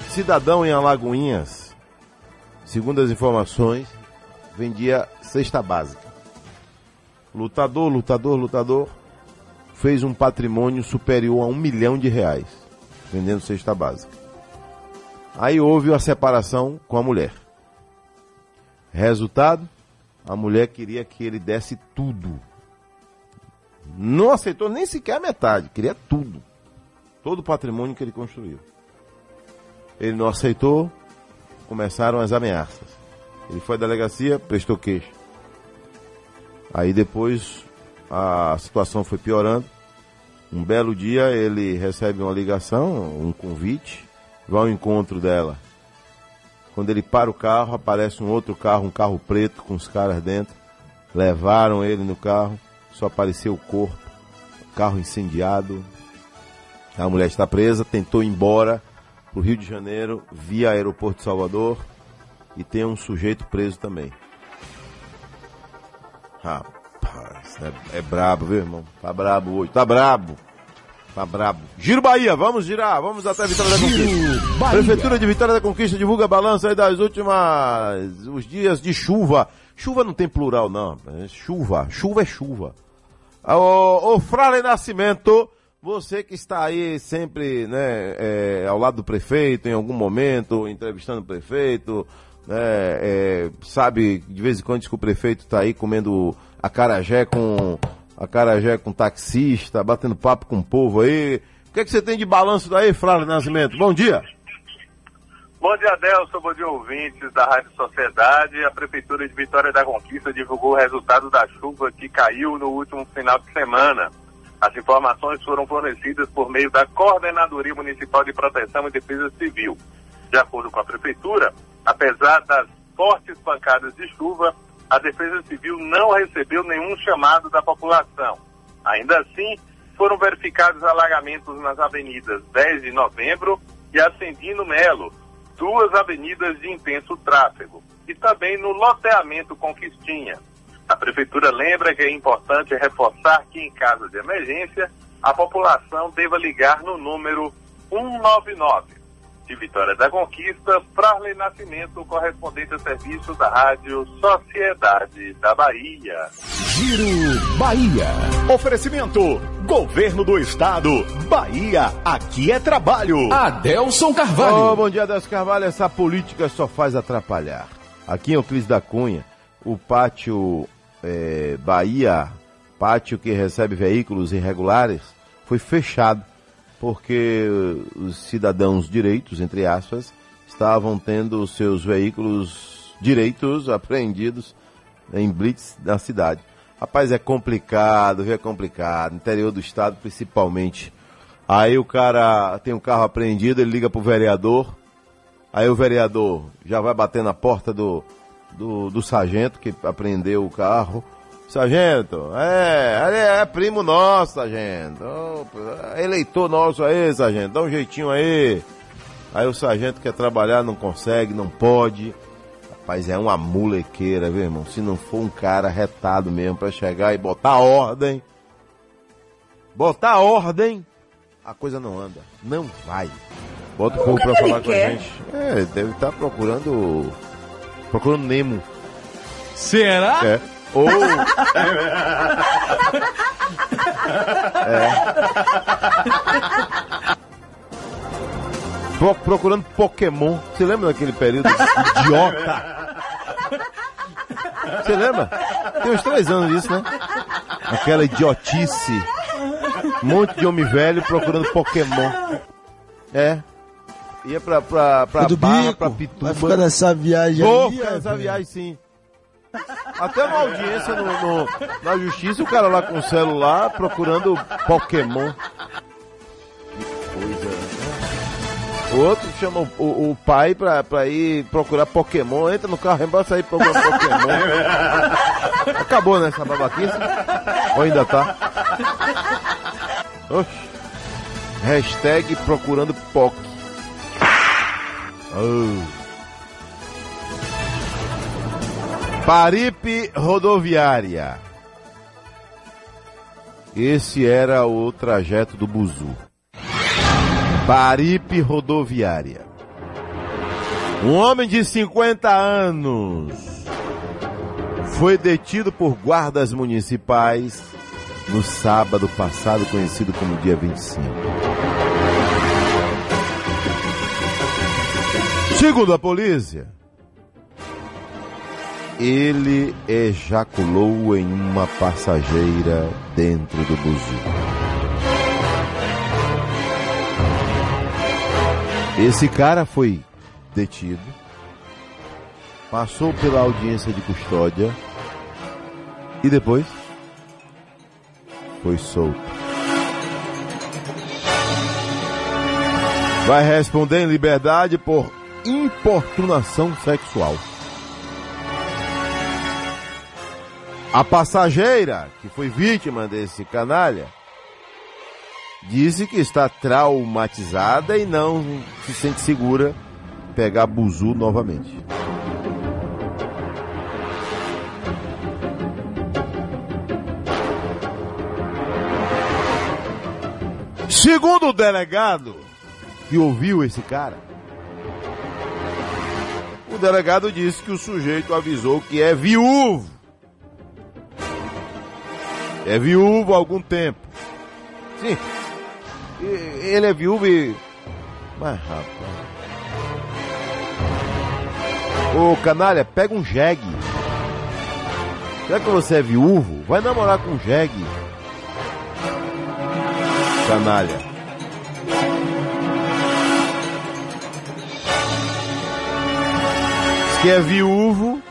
Speaker 3: cidadão em Alagoinhas, segundo as informações, vendia cesta básica. Lutador, lutador, lutador, fez um patrimônio superior a um milhão de reais vendendo cesta básica. Aí houve a separação com a mulher. Resultado, a mulher queria que ele desse tudo. Não aceitou nem sequer a metade, queria tudo. Todo o patrimônio que ele construiu. Ele não aceitou, começaram as ameaças. Ele foi à delegacia, prestou queixa. Aí depois a situação foi piorando. Um belo dia ele recebe uma ligação, um convite, vai ao encontro dela. Quando ele para o carro, aparece um outro carro, um carro preto com os caras dentro. Levaram ele no carro, só apareceu o corpo, carro incendiado. A mulher está presa, tentou ir embora para o Rio de Janeiro via aeroporto de Salvador e tem um sujeito preso também. Rapaz, é, é brabo, viu, irmão? Tá brabo hoje, tá brabo. Tá brabo. Giro Bahia, vamos girar, vamos até Vitória da Conquista.
Speaker 5: Bahia.
Speaker 3: Prefeitura de Vitória da Conquista divulga balanço aí das últimas, os dias de chuva. Chuva não tem plural não, é chuva, chuva é chuva. Ô, ô Frale Nascimento, você que está aí sempre, né, é, ao lado do prefeito, em algum momento, entrevistando o prefeito, né, é, sabe, de vez em quando diz que o prefeito está aí comendo acarajé com acarajé com taxista, batendo papo com o povo aí. O que, é que você tem de balanço daí, Frale Nascimento? Bom dia.
Speaker 20: Bom dia, Adelson. Bom dia, ouvintes da Rádio Sociedade. A Prefeitura de Vitória da Conquista divulgou o resultado da chuva que caiu no último final de semana. As informações foram fornecidas por meio da Coordenadoria Municipal de Proteção e Defesa Civil. De acordo com a Prefeitura, apesar das fortes pancadas de chuva, a Defesa Civil não recebeu nenhum chamado da população. Ainda assim, foram verificados alagamentos nas avenidas 10 de novembro e Ascendino Melo, duas avenidas de intenso tráfego, e também no loteamento Conquistinha. A Prefeitura lembra que é importante reforçar que, em caso de emergência, a população deva ligar no número 199. De Vitória da Conquista, Frarley Nascimento, correspondente a serviço da Rádio Sociedade da Bahia.
Speaker 13: Giro Bahia. Oferecimento: Governo do Estado. Bahia, aqui é trabalho.
Speaker 5: Adelson Carvalho.
Speaker 3: Ô, bom dia, Adelson Carvalho. Essa política só faz atrapalhar. Aqui em Euclides da Cunha, o pátio é, Bahia, pátio que recebe veículos irregulares, foi fechado porque os cidadãos direitos, entre aspas, estavam tendo seus veículos direitos apreendidos em blitz na cidade. Rapaz, é complicado? É complicado. Interior do estado, principalmente. Aí o cara tem um carro apreendido, ele liga pro vereador. Aí o vereador já vai bater na porta do, do, do sargento que apreendeu o carro. Sargento, é, ele é primo nosso, sargento. Ô, eleitor nosso aí, sargento, dá um jeitinho aí. Aí o sargento quer trabalhar, não consegue, não pode. Rapaz, é uma molequeira, viu, irmão? Se não for um cara retado mesmo pra chegar e botar ordem. Botar ordem. a coisa não anda. Não vai. Bota o povo pra
Speaker 17: que
Speaker 3: falar
Speaker 17: ele
Speaker 3: com a
Speaker 17: quer?
Speaker 3: gente. É, deve estar procurando. Procurando Nemo.
Speaker 2: Será?
Speaker 3: É. Ou. é. Pro- procurando Pokémon. Você lembra daquele período idiota? Você lembra? Tem uns três anos disso, né? Aquela idiotice. Um monte de homem velho procurando Pokémon. É. Ia pra, pra, pra
Speaker 21: do
Speaker 3: Barra,
Speaker 21: bico.
Speaker 3: pra Pituba.
Speaker 21: Vai ficar nessa viagem
Speaker 3: Vou
Speaker 21: aí,
Speaker 3: ficar nessa viagem, sim. Até uma audiência no, no- na justiça, o cara lá com o celular procurando Pokémon. Que coisa. né? O outro chama o, o- o pai pra, pra ir procurar Pokémon, entra no carro, embora sair procurando Pokémon. Acabou, né, essa babaquice? Ou ainda tá? Oxi. Hashtag procurando POC. Oh. Paripe rodoviária. Esse era o trajeto do Buzu. Paripe rodoviária. Um homem de 50 anos foi detido por guardas municipais no sábado passado, conhecido como dia 25. Segundo a polícia, ele ejaculou em uma passageira dentro do buzu. Esse cara foi detido, passou pela audiência de custódia e depois foi solto. Vai responder em liberdade por importunação sexual. A passageira, que foi vítima desse canalha, disse que está traumatizada e não se sente segura pegar buzu novamente. Segundo o delegado que ouviu esse cara, o delegado disse que o sujeito avisou que é viúvo. É viúvo há algum tempo. Sim. Ele é viúvo e. Mas rapaz. Ô canalha, pega um jegue. Já que você é viúvo, vai namorar com um jegue. Canalha. Que é viúvo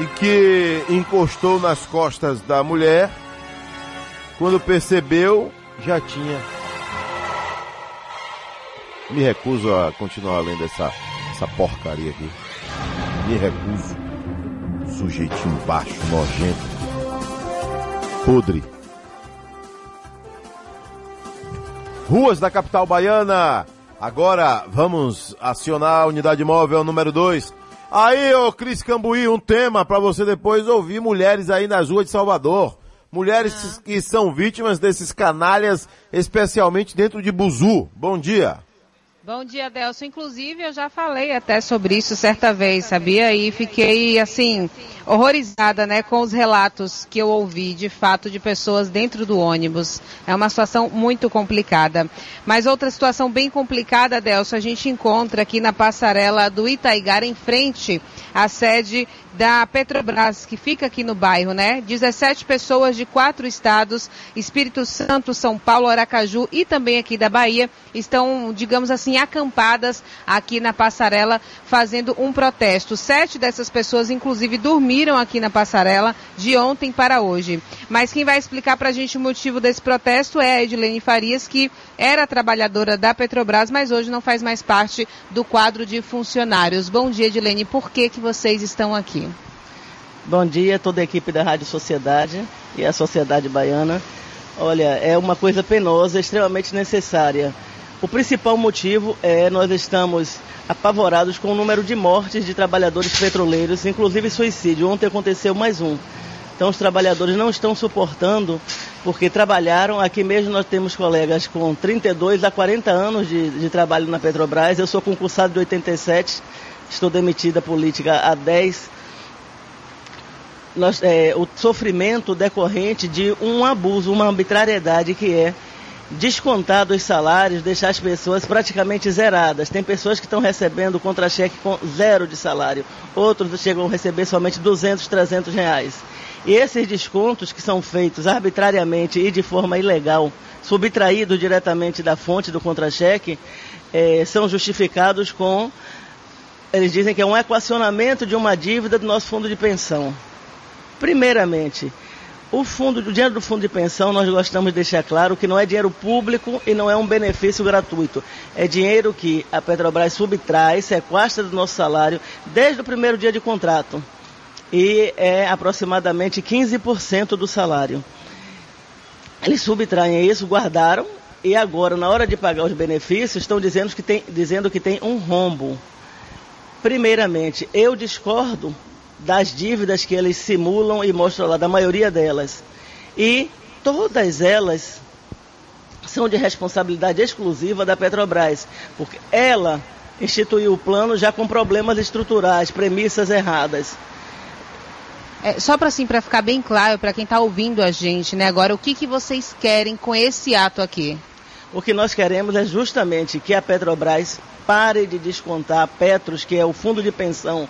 Speaker 3: e que encostou nas costas da mulher. Quando percebeu, já tinha. Me recuso a continuar lendo essa, essa porcaria aqui. Me recuso. Sujeitinho baixo, nojento. Podre. Ruas da capital baiana. Agora vamos acionar a unidade móvel número 2. Aí, ô Cris Cambuí, um tema para você depois ouvir mulheres aí nas ruas de Salvador. Mulheres que são vítimas desses canalhas, especialmente dentro de Buzu. Bom dia.
Speaker 22: Bom dia, Delson. Inclusive, eu já falei até sobre isso certa vez, sabia? E fiquei, assim, horrorizada, né, com os relatos que eu ouvi, de fato, de pessoas dentro do ônibus. É uma situação muito complicada. Mas outra situação bem complicada, Delson, a gente encontra aqui na passarela do Itaigara, em frente à sede da Petrobras, que fica aqui no bairro, né? 17 pessoas de quatro estados, Espírito Santo, São Paulo, Aracaju e também aqui da Bahia, estão, digamos assim, acampadas aqui na passarela fazendo um protesto. Sete dessas pessoas, inclusive, dormiram aqui na passarela de ontem para hoje. Mas quem vai explicar para a gente o motivo desse protesto é a Edilene Farias, que era trabalhadora da Petrobras, mas hoje não faz mais parte do quadro de funcionários. Bom dia, Edilene. Por que, que vocês estão aqui?
Speaker 23: Bom dia toda a equipe da Rádio Sociedade e a Sociedade Baiana. Olha, é uma coisa penosa, extremamente necessária. O principal motivo é nós estamos apavorados com o número de mortes de trabalhadores petroleiros, inclusive suicídio. Ontem aconteceu mais um. Então os trabalhadores não estão suportando porque trabalharam. Aqui mesmo nós temos colegas com 32 a 40 anos de, de trabalho na Petrobras. Eu sou concursado de 87, estou demitida política há 10. Nós, é, o sofrimento decorrente de um abuso, uma arbitrariedade que é descontar dos salários, deixar as pessoas praticamente zeradas. Tem pessoas que estão recebendo contra-cheque com zero de salário, outros chegam a receber somente 200, 300 reais. E esses descontos que são feitos arbitrariamente e de forma ilegal, subtraídos diretamente da fonte do contra-cheque, eh, são justificados com. Eles dizem que é um equacionamento de uma dívida do nosso fundo de pensão. Primeiramente, o fundo, o dinheiro do fundo de pensão, nós gostamos de deixar claro que não é dinheiro público e não é um benefício gratuito. É dinheiro que a Petrobras subtrai, sequestra do nosso salário desde o primeiro dia de contrato. E é aproximadamente 15% do salário. Eles subtraem isso, guardaram, e agora, na hora de pagar os benefícios, estão dizendo que tem, dizendo que tem um rombo. Primeiramente, eu discordo das dívidas que eles simulam e mostram lá, da maioria delas. E todas elas são de responsabilidade exclusiva da Petrobras, porque ela instituiu o plano já com problemas estruturais, premissas erradas.
Speaker 22: É, só para assim, para ficar bem claro para quem está ouvindo a gente, né? Agora, o que, que vocês querem com esse ato aqui?
Speaker 23: O que nós queremos é justamente que a Petrobras pare de descontar Petros, que é o fundo de pensão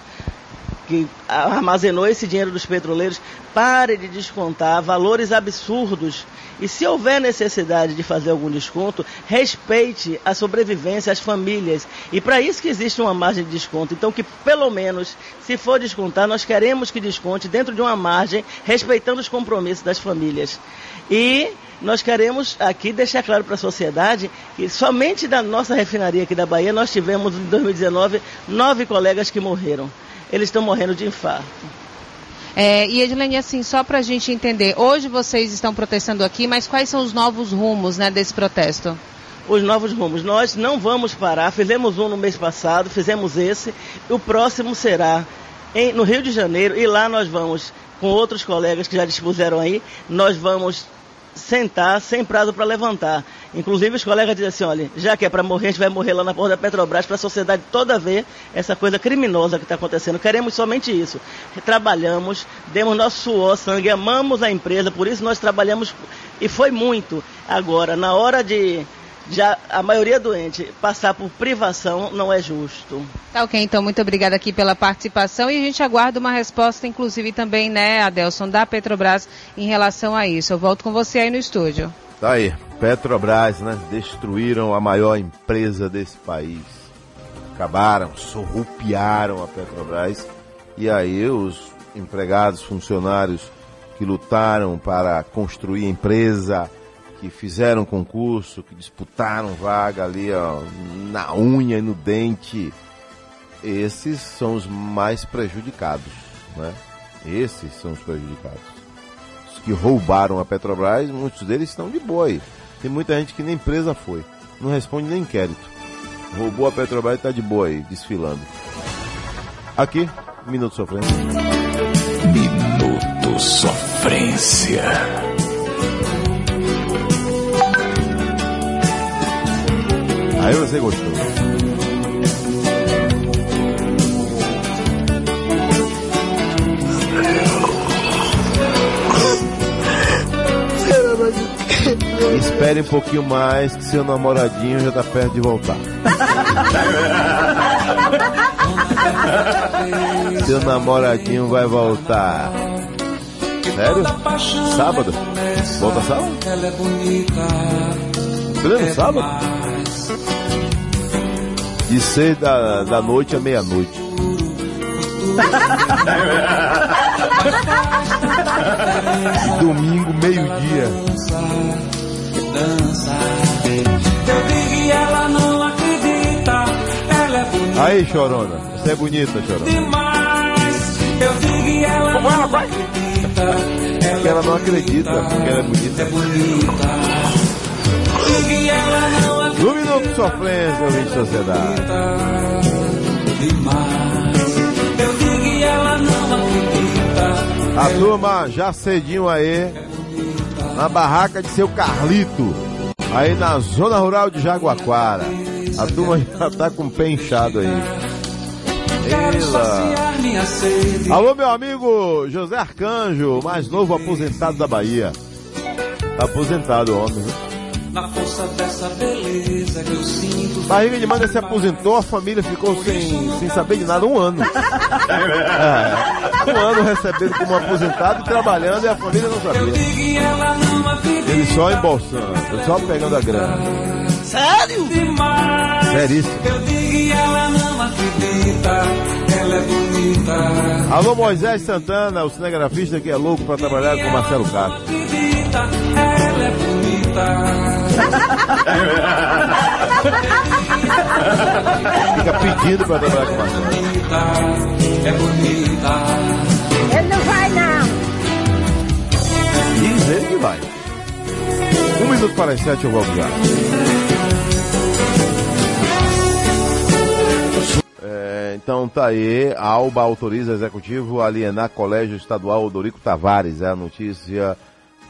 Speaker 23: que armazenou esse dinheiro dos petroleiros, pare de descontar valores absurdos. E se houver necessidade de fazer algum desconto, respeite a sobrevivência, as famílias. E para isso que existe uma margem de desconto. Então, que pelo menos, se for descontar, nós queremos que desconte dentro de uma margem, respeitando os compromissos das famílias. E nós queremos aqui deixar claro para a sociedade que somente da nossa refinaria aqui da Bahia nós tivemos em 2019 nove colegas que morreram eles estão morrendo de infarto.
Speaker 22: É, e Edilene, assim, só para a gente entender, hoje vocês estão protestando aqui, mas quais são os novos rumos né, desse protesto?
Speaker 23: Os novos rumos. Nós não vamos parar, fizemos um no mês passado, fizemos esse, e o próximo será em, no Rio de Janeiro, e lá nós vamos, com outros colegas que já dispuseram aí, nós vamos sentar sem prazo para levantar. Inclusive os colegas dizem assim, olha, já que é para morrer, a gente vai morrer lá na porta da Petrobras para a sociedade toda ver essa coisa criminosa que está acontecendo. Queremos somente isso. Trabalhamos, demos nosso suor, sangue, amamos a empresa, por isso nós trabalhamos e foi muito. Agora, na hora de já a maioria doente passar por privação não é justo.
Speaker 22: Tá ok, então muito obrigada aqui pela participação e a gente aguarda uma resposta, inclusive também, né, Adelson, da Petrobras em relação a isso. Eu volto com você aí no estúdio.
Speaker 3: Tá aí, Petrobras, né? Destruíram a maior empresa desse país. Acabaram, sorrupiaram a Petrobras. E aí os empregados, funcionários que lutaram para construir a empresa, que fizeram concurso, que disputaram vaga ali ó, na unha e no dente, esses são os mais prejudicados, né? Esses são os prejudicados. Os que roubaram a Petrobras, muitos deles estão de aí. Tem muita gente que nem presa foi, não responde nem inquérito. Roubou a Petrobras e está de aí, desfilando. Aqui, Minuto Sofrência.
Speaker 5: Minuto Sofrência.
Speaker 3: Aí você gostou. Espere um pouquinho mais que seu namoradinho já tá perto de voltar. seu namoradinho vai voltar. Sério? Sábado? Volta sábado? Pleno sábado? De seis da, da noite a meia-noite. Domingo, meio-dia.
Speaker 2: Eu digo ela não acredita. Ela é bonita
Speaker 3: Aí, chorona. Você é bonita, chorona.
Speaker 2: demais. Eu digo e ela
Speaker 3: Como ela vai?
Speaker 2: acredita.
Speaker 3: Porque ela não acredita porque ela é bonita.
Speaker 2: Digo e ela não acredita.
Speaker 3: No Minuto Sofrência, ouvinte de sociedade. A turma já cedinho aí na barraca de seu Carlito, aí na zona rural de Jaguaquara. A turma já tá com o pé inchado aí. Ela. Alô, meu amigo José Arcanjo, mais novo aposentado da Bahia. Tá aposentado, homem. né?
Speaker 2: Na força dessa beleza que eu sinto.
Speaker 3: Barriga de Manda se aposentou, a família ficou sem, sem saber de nada um ano. É, um ano recebendo como aposentado e trabalhando e a família não sabia. Ele só embolsando, só pegando a grana.
Speaker 2: Sério? Demais.
Speaker 3: Seríssimo.
Speaker 2: Eu digo e ela não acredita. Ela é bonita.
Speaker 3: Alô Moisés Santana, o cinegrafista que é louco pra trabalhar com Marcelo Castro.
Speaker 2: É bonita.
Speaker 3: Fica pedindo pra trabalhar com Marcelo.
Speaker 2: É bonita.
Speaker 17: Ele não vai, não.
Speaker 3: Diz ele que vai. Um minuto para as sete eu volto já. É, então tá aí, a Alba autoriza executivo a alienar Colégio Estadual Odorico Tavares. É a notícia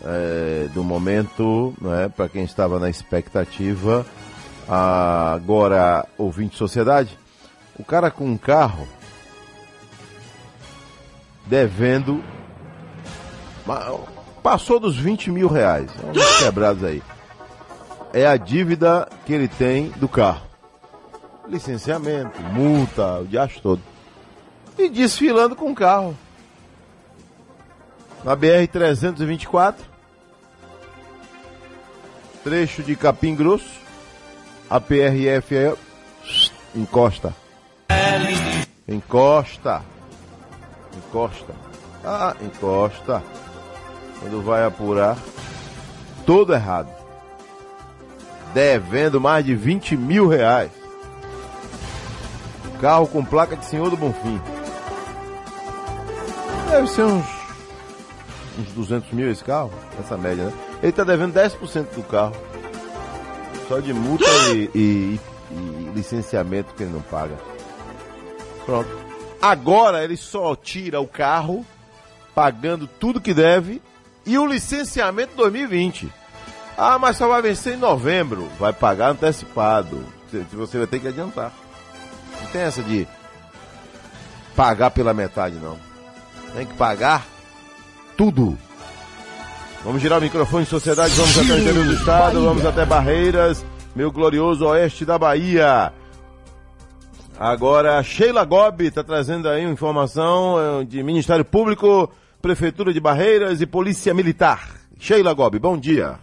Speaker 3: é, do momento, né, para quem estava na expectativa. Agora, ouvinte sociedade, o cara com um carro devendo passou dos 20 mil reais. É uns quebrados aí. É a dívida que ele tem do carro. Licenciamento, multa, o diacho todo. E desfilando com o carro. Na BR-324, trecho de Capim Grosso, a PRF é encosta. Encosta. Encosta. Ah, encosta. Quando vai apurar, todo errado. Devendo mais de 20 mil reais. Carro com placa de Senhor do Bonfim. Deve ser uns, uns 200 mil esse carro, essa média, né? Ele tá devendo 10% do carro. Só de multa e, e- e licenciamento que ele não paga. Pronto. Agora ele só tira o carro pagando tudo que deve e o licenciamento 2020. Ah, mas só vai vencer em novembro. Vai pagar antecipado. Você- Você vai ter que adiantar. Não tem essa de pagar pela metade, não. Tem que pagar tudo. Vamos girar o microfone, sociedade. Vamos até o interior do estado, vamos até Barreiras, meu glorioso oeste da Bahia. Agora, Sheila Gobi está trazendo aí uma informação eh, de Ministério Público, Prefeitura de Barreiras e Polícia Militar. Sheila Gobi, bom dia.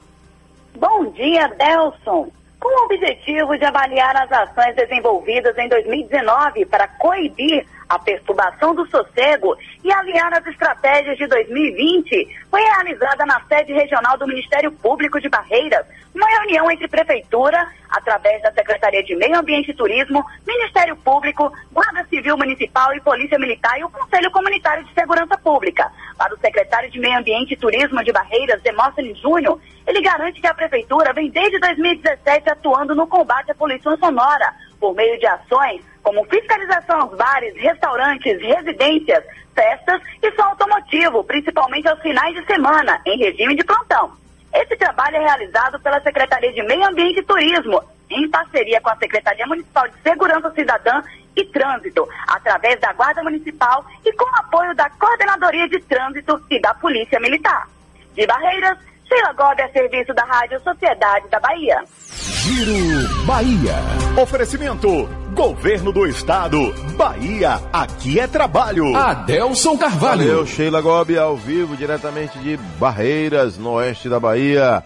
Speaker 24: Bom dia, Delson. Com o objetivo de avaliar as ações desenvolvidas em 2019 para coibir a perturbação do sossego e alinhar as estratégias de 2020, foi realizada na sede regional do Ministério Público de Barreiras uma reunião entre Prefeitura, através da Secretaria de Meio Ambiente e Turismo, Ministério Público, Guarda Civil Municipal e Polícia Militar e o Conselho Comunitário de Segurança Pública. Para o secretário de Meio Ambiente e Turismo de Barreiras, Demóstenes Júnior, ele garante que a Prefeitura vem desde 2017 atuando no combate à poluição sonora, por meio de ações como fiscalização aos bares, restaurantes, residências, festas e som automotivo, principalmente aos finais de semana, em regime de plantão. Esse trabalho é realizado pela Secretaria de Meio Ambiente e Turismo, em parceria com a Secretaria Municipal de Segurança Cidadã e Trânsito, através da Guarda Municipal e com o apoio da Coordenadoria de Trânsito e da Polícia Militar. De Barreiras, Sheila Gobi a serviço da Rádio Sociedade da Bahia.
Speaker 13: Giro Bahia. Oferecimento: Governo do Estado. Bahia, aqui é trabalho.
Speaker 5: Adelson Carvalho.
Speaker 3: Valeu, Sheila Gobi, ao vivo, diretamente de Barreiras, no oeste da Bahia.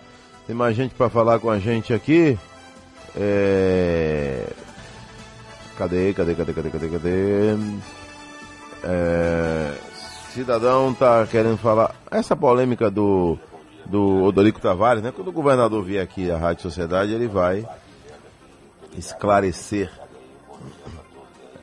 Speaker 3: Tem mais gente para falar com a gente aqui. É... Cadê, cadê, cadê, cadê, cadê, cadê? É... Cidadão tá querendo falar. Essa polêmica do, do Odorico Tavares, né? Quando o governador vier aqui à Rádio Sociedade, ele vai esclarecer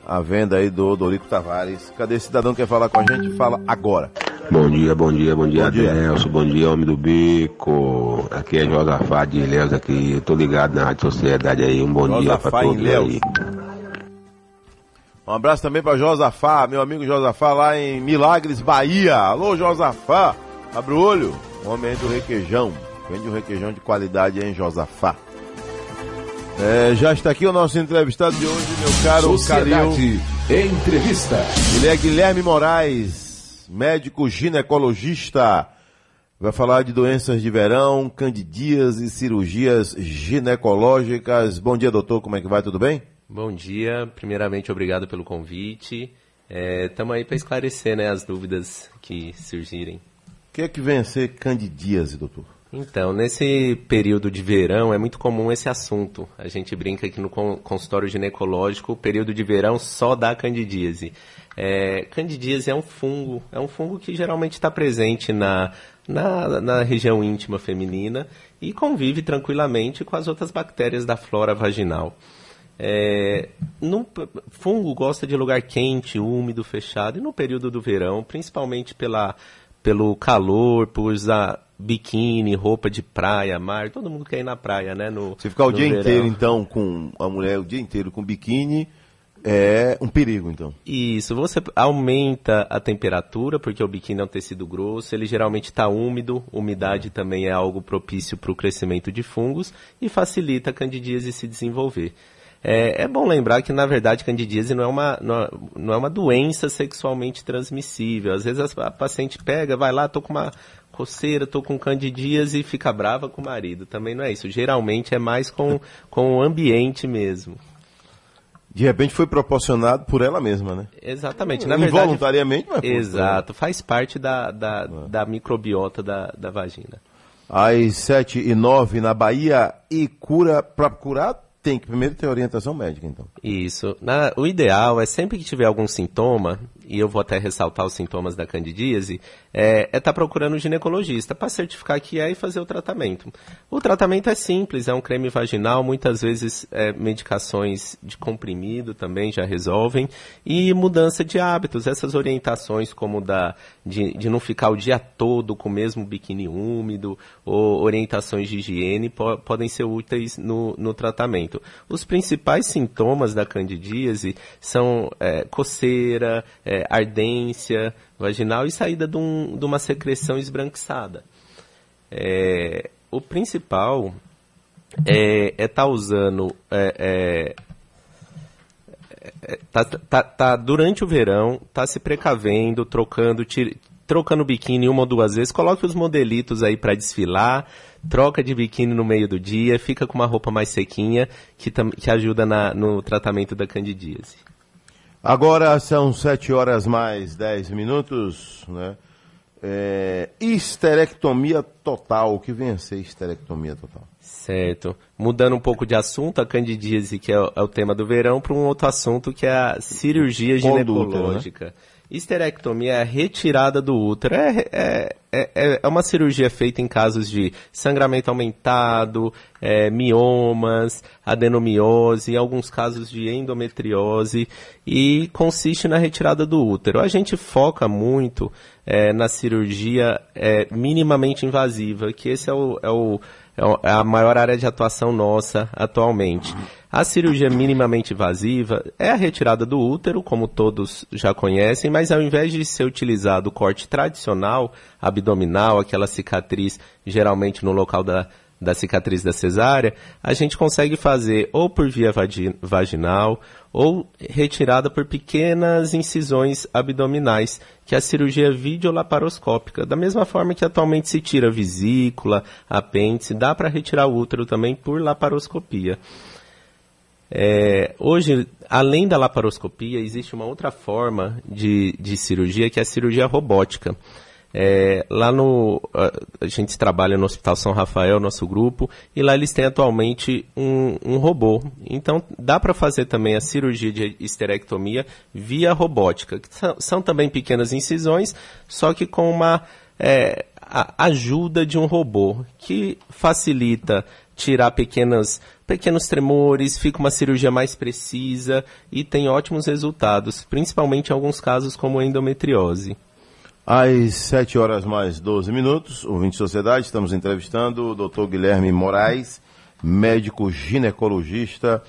Speaker 3: a venda aí do Odorico Tavares. Cadê esse cidadão que quer falar com a gente? Fala agora.
Speaker 25: Bom dia, bom dia, bom dia,
Speaker 3: Bom dia.
Speaker 25: Adelson, bom dia, homem do bico. Aqui é Josafá de Ilhéus aqui, eu tô ligado na Rádio Sociedade aí, um bom dia pra
Speaker 3: Josafá
Speaker 25: todos
Speaker 3: Ilhéus.
Speaker 25: aí.
Speaker 3: Um abraço também para Josafá, meu amigo Josafá lá em Milagres, Bahia. Alô, Josafá. Abre o olho. Homem aí do requeijão. Vende um requeijão de qualidade em Josafá. É, já está aqui o nosso entrevistado de hoje, meu caro
Speaker 5: Sociedade
Speaker 3: Calil.
Speaker 5: Entrevista.
Speaker 3: Ele é Guilherme Moraes, médico ginecologista. Vai falar de doenças de verão, candidíase e cirurgias ginecológicas. Bom dia, doutor. Como é que vai? Tudo bem?
Speaker 26: Bom dia. Primeiramente, obrigado pelo convite. Estamos aí para esclarecer né, as dúvidas que surgirem.
Speaker 3: O que é que vem a ser candidíase, doutor?
Speaker 26: Então, nesse período de verão é muito comum esse assunto. A gente brinca aqui no con- consultório ginecológico, o período de verão só dá candidíase. É, candidíase é um fungo, é um fungo que geralmente está presente na, na, na região íntima feminina e convive tranquilamente com as outras bactérias da flora vaginal. É, no, fungo gosta de lugar quente, úmido, fechado, e no período do verão, principalmente pela, pelo calor, por usar biquíni, roupa de praia, mar, todo mundo quer ir na praia, né? No,
Speaker 3: Se ficar o dia
Speaker 26: verão.
Speaker 3: inteiro, então, com a mulher o dia inteiro com biquíni, é um perigo, então.
Speaker 26: Isso, você aumenta a temperatura, porque o biquíni é um tecido grosso, ele geralmente está úmido, umidade também é algo propício para o crescimento de fungos e facilita a candidíase se desenvolver. É, é bom lembrar que, na verdade, candidíase não é, uma, não, é- é uma doença sexualmente transmissível. Às vezes a, a paciente pega, vai lá, tô com uma coceira, tô com candidíase e fica brava com o marido. Também não é isso. Geralmente é mais com, com o ambiente mesmo.
Speaker 3: De repente foi proporcionado por ela mesma, né?
Speaker 26: Exatamente. Na verdade,
Speaker 3: Involuntariamente, mas por-
Speaker 26: Exato. Faz parte da, da, da microbiota da, da vagina.
Speaker 3: Às 7 e 9 na Bahia e cura, para curar tem que primeiro ter orientação médica, então.
Speaker 26: Isso. Na- o ideal é sempre que tiver algum sintoma, e eu vou até ressaltar os sintomas da candidíase, é estar procurando um ginecologista para certificar que é e fazer o tratamento. O tratamento é simples, é um creme vaginal, muitas vezes é, medicações de comprimido também já resolvem, e mudança de hábitos, essas orientações como da de, de não ficar o dia todo com o mesmo biquíni úmido, ou orientações de higiene po- podem ser úteis no, no tratamento. Os principais sintomas da candidíase são é, coceira, é, ardência vaginal e saída de, um- de uma secreção esbranquiçada. É, o principal é estar usando é, é, é, tá, tá, tá durante o verão, tá se precavendo, trocando, tira- trocando biquíni uma ou duas vezes, coloque os modelitos aí para desfilar, troca de biquíni no meio do dia, fica com uma roupa mais sequinha, que, que ajuda na- no tratamento da candidíase.
Speaker 3: Agora são 7 horas mais 10 minutos, né? É, histerectomia total. O que vem a ser histerectomia total?
Speaker 26: Certo. Mudando um pouco de assunto, a candidíase, que é o, é o tema do verão, para um outro assunto que é a cirurgia
Speaker 3: Conduta,
Speaker 26: ginecológica. Histerectomia é a retirada do útero. É, é, é, é uma cirurgia feita em casos de sangramento aumentado, é, miomas, adenomiose, alguns casos de endometriose, e consiste na retirada do útero. A gente foca muito é, na cirurgia é, minimamente invasiva, que esse é o, é o é é a maior área de atuação nossa atualmente. A cirurgia minimamente invasiva é a retirada do útero, como todos já conhecem, mas ao invés de ser utilizado o corte tradicional, abdominal, aquela cicatriz geralmente no local da, da cicatriz da cesárea, a gente consegue fazer ou por via vagi- vaginal ou retirada por pequenas incisões abdominais, que é a cirurgia videolaparoscópica. Da mesma forma que atualmente se tira vesícula, apêndice, dá para retirar o útero também por laparoscopia. É, hoje, além da laparoscopia, existe uma outra forma de, de cirurgia, que é a cirurgia robótica. É, lá no. A, gente trabalha no Hospital São Rafael, nosso grupo, e lá eles têm atualmente um, um robô. Então dá para fazer também a cirurgia de histerectomia via robótica, são, são também pequenas incisões, só que com uma é, ajuda de um robô, que facilita tirar pequenas, pequenos tremores, fica uma cirurgia mais precisa e tem ótimos resultados, principalmente em alguns casos como endometriose.
Speaker 3: Às 7 horas mais 12 minutos, ouvinte de sociedade, estamos entrevistando o Dr. Guilherme Moraes, médico ginecologista,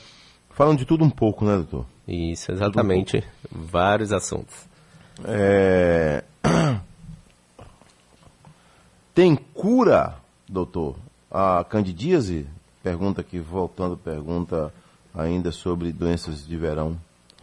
Speaker 3: falando de tudo um pouco, né, doutor?
Speaker 26: Isso, exatamente. Vários assuntos.
Speaker 3: É... Tem cura, doutor, a candidíase? Pergunta aqui, voltando, pergunta ainda sobre doenças de verão.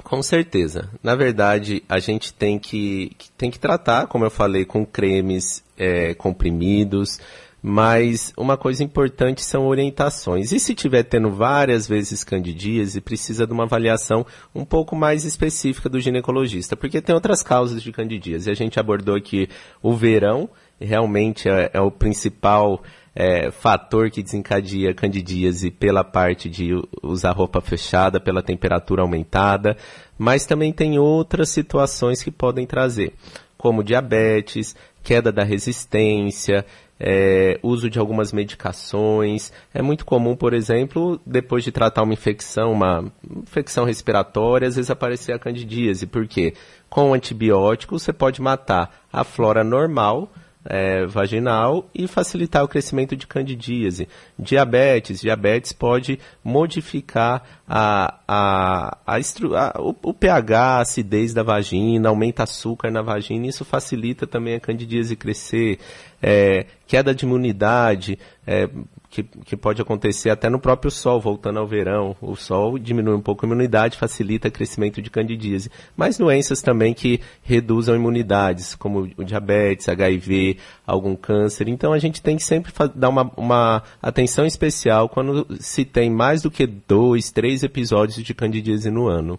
Speaker 26: Com certeza. Na verdade, a gente tem que, tem que tratar, como eu falei, com cremes, é, comprimidos, mas uma coisa importante são orientações. E se tiver tendo várias vezes candidíase, precisa de uma avaliação um pouco mais específica do ginecologista, porque tem outras causas de candidíase. A gente abordou aqui o verão, realmente é, é o principal é, fator que desencadeia candidíase pela parte de usar roupa fechada, pela temperatura aumentada, mas também tem outras situações que podem trazer, como diabetes, queda da resistência, é, uso de algumas medicações. É muito comum, por exemplo, depois de tratar uma infecção, uma infecção respiratória, às vezes aparecer a candidíase. Por quê? Com antibiótico você pode matar a flora normal, é, vaginal e facilitar o crescimento de candidíase. Diabetes, diabetes pode modificar a, a, a, a- o, o pH, a acidez da vagina, aumenta açúcar na vagina, isso facilita também a candidíase crescer. É, queda de imunidade, é, que, que pode acontecer até no próprio sol, voltando ao verão. O sol diminui um pouco a imunidade, facilita o crescimento de candidíase. Mas doenças também que reduzam imunidades, como o diabetes, HIV, algum câncer. Então a gente tem que sempre dar uma, uma atenção especial quando se tem mais do que dois, três episódios de candidíase no ano.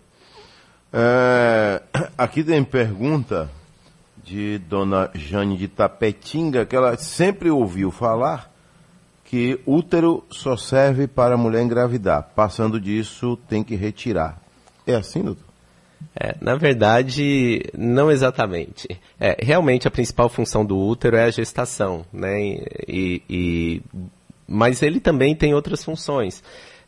Speaker 3: É, aqui tem pergunta de dona Jane de Tapetinga, que ela sempre ouviu falar que útero só serve para a mulher engravidar. Passando disso, tem que retirar. É assim, doutor?
Speaker 26: É, na verdade, não exatamente. É, realmente a principal função do útero é a gestação, né? E, e- mas ele também tem outras funções.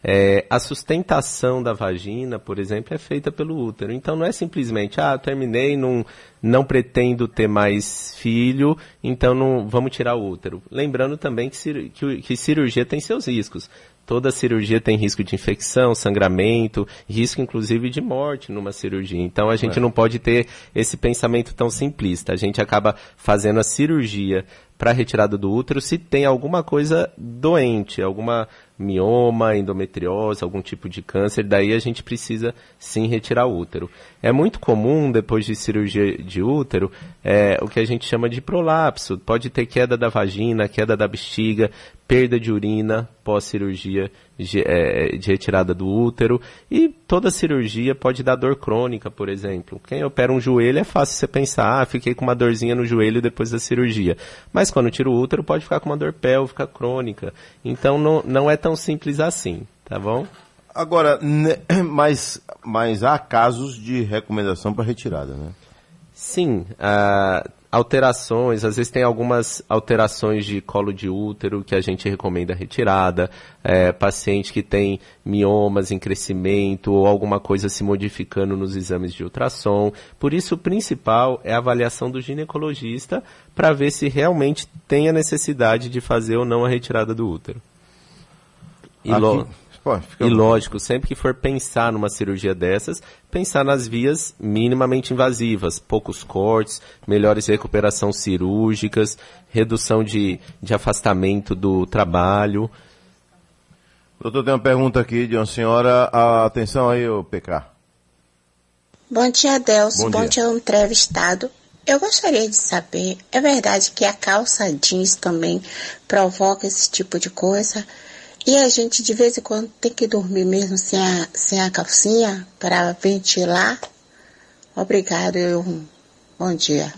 Speaker 26: É, a sustentação da vagina, por exemplo, é feita pelo útero. Então não é simplesmente, ah, terminei, não, não pretendo ter mais filho, então não, vamos tirar o útero. Lembrando também que, que que cirurgia tem seus riscos. Toda cirurgia tem risco de infecção, sangramento, risco inclusive de morte numa cirurgia. Então a gente
Speaker 3: É.
Speaker 26: não pode ter esse pensamento tão simplista. A gente acaba fazendo a cirurgia para retirada do útero se tem alguma coisa doente, alguma mioma, endometriose, algum tipo de câncer, daí a gente precisa sim retirar o útero. É muito comum, depois de cirurgia de útero, é, o que a gente chama de prolapso. Pode ter queda da vagina, queda da bexiga, perda de urina pós-cirurgia de, é, de retirada do útero. E toda cirurgia pode dar dor crônica, por exemplo. Quem opera um joelho é fácil você pensar, ah, fiquei com uma dorzinha no joelho depois da cirurgia. Mas quando tira o útero, pode ficar com uma dor pélvica crônica. Então não, não é tão simples assim, tá bom?
Speaker 3: Agora, né, mas, mas há casos de recomendação para retirada, né?
Speaker 26: Sim, ah, alterações, às vezes tem algumas alterações de colo de útero que a gente recomenda retirada, é, paciente que tem miomas em crescimento ou alguma coisa se modificando nos exames de ultrassom. Por isso, o principal é a avaliação do ginecologista para ver se realmente tem a necessidade de fazer ou não a retirada do útero. E,
Speaker 3: Aqui- Pô, fica
Speaker 26: e lógico, sempre que for pensar numa cirurgia dessas, pensar nas vias minimamente invasivas, poucos cortes, melhores recuperação cirúrgicas, redução de, de afastamento do trabalho.
Speaker 3: Doutor, tem uma pergunta aqui de uma senhora. Ah, atenção aí, ô PK.
Speaker 27: Bom dia, Delcio.
Speaker 3: Bom
Speaker 27: Bom,
Speaker 3: dia.
Speaker 27: dia, entrevistado. Eu gostaria de saber, é verdade que a calça jeans também provoca esse tipo de coisa? E a gente de vez em quando tem que dormir mesmo sem a, sem a calcinha para ventilar? Obrigado, eu, bom dia.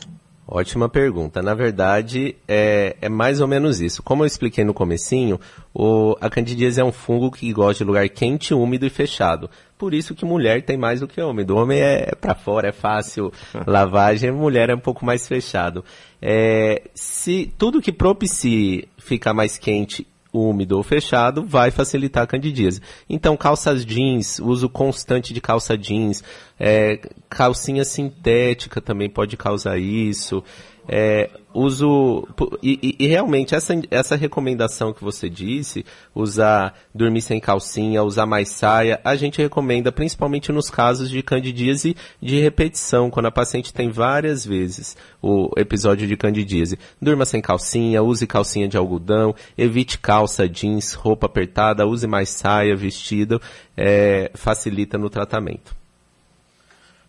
Speaker 26: Ótima pergunta. Na verdade, é, é mais ou menos isso. Como eu expliquei no comecinho, o, a candidíase é um fungo que gosta de lugar quente, úmido e fechado. Por isso que mulher tem mais do que homem. Do homem é, para fora, é fácil lavagem, mulher é um pouco mais fechado. É, se tudo que propicie ficar mais quente úmido ou fechado, vai facilitar a candidíase. Então, calças jeans, uso constante de calça jeans, É, calcinha sintética também pode causar isso. É, uso e, e- realmente essa, essa recomendação que você disse, usar dormir sem calcinha, usar mais saia, a gente recomenda principalmente nos casos de candidíase de repetição, quando a paciente tem várias vezes o episódio de candidíase. Durma sem calcinha, use calcinha de algodão, evite calça, jeans, roupa apertada, use mais saia, vestido, é, facilita no tratamento.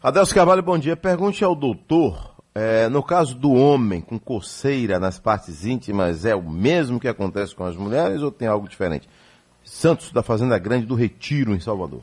Speaker 3: Adelso Carvalho, bom dia. Pergunte ao doutor, é, no caso do homem com coceira nas partes íntimas, é o mesmo que acontece com as mulheres ou tem algo diferente? Santos, da Fazenda Grande do Retiro, em Salvador.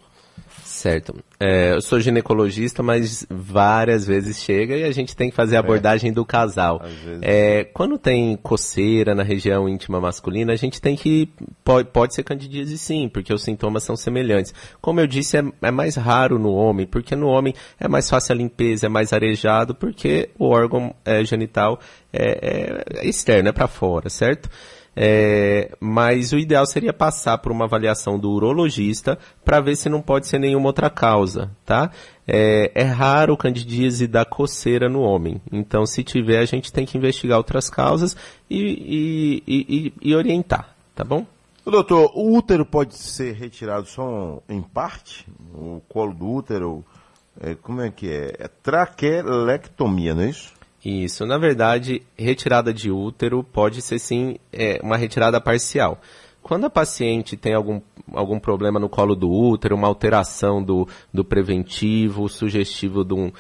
Speaker 26: Certo. É, eu sou ginecologista, mas várias vezes chega e a gente tem que fazer a abordagem do casal. É, quando tem coceira na região íntima masculina, a gente tem que. Pode, pode ser candidíase sim, porque os sintomas são semelhantes. Como eu disse, é, é mais raro no homem, porque no homem é mais fácil a limpeza, é mais arejado, porque o órgão é, genital é, é- é externo, é para fora, certo? É, mas o ideal seria passar por uma avaliação do urologista para ver se não pode ser nenhuma outra causa, tá? É, é raro o candidíase da coceira no homem. Então, se tiver, a gente tem que investigar outras causas e, e- e- e- orientar, tá bom?
Speaker 3: Doutor, o útero pode ser retirado só em parte? O colo do útero, é, como é que é? É traquelectomia, não é isso?
Speaker 26: Isso, na verdade, retirada de útero pode ser sim é, uma retirada parcial. Quando a paciente tem algum, algum problema no colo do útero, uma alteração do, do preventivo, sugestivo de, um,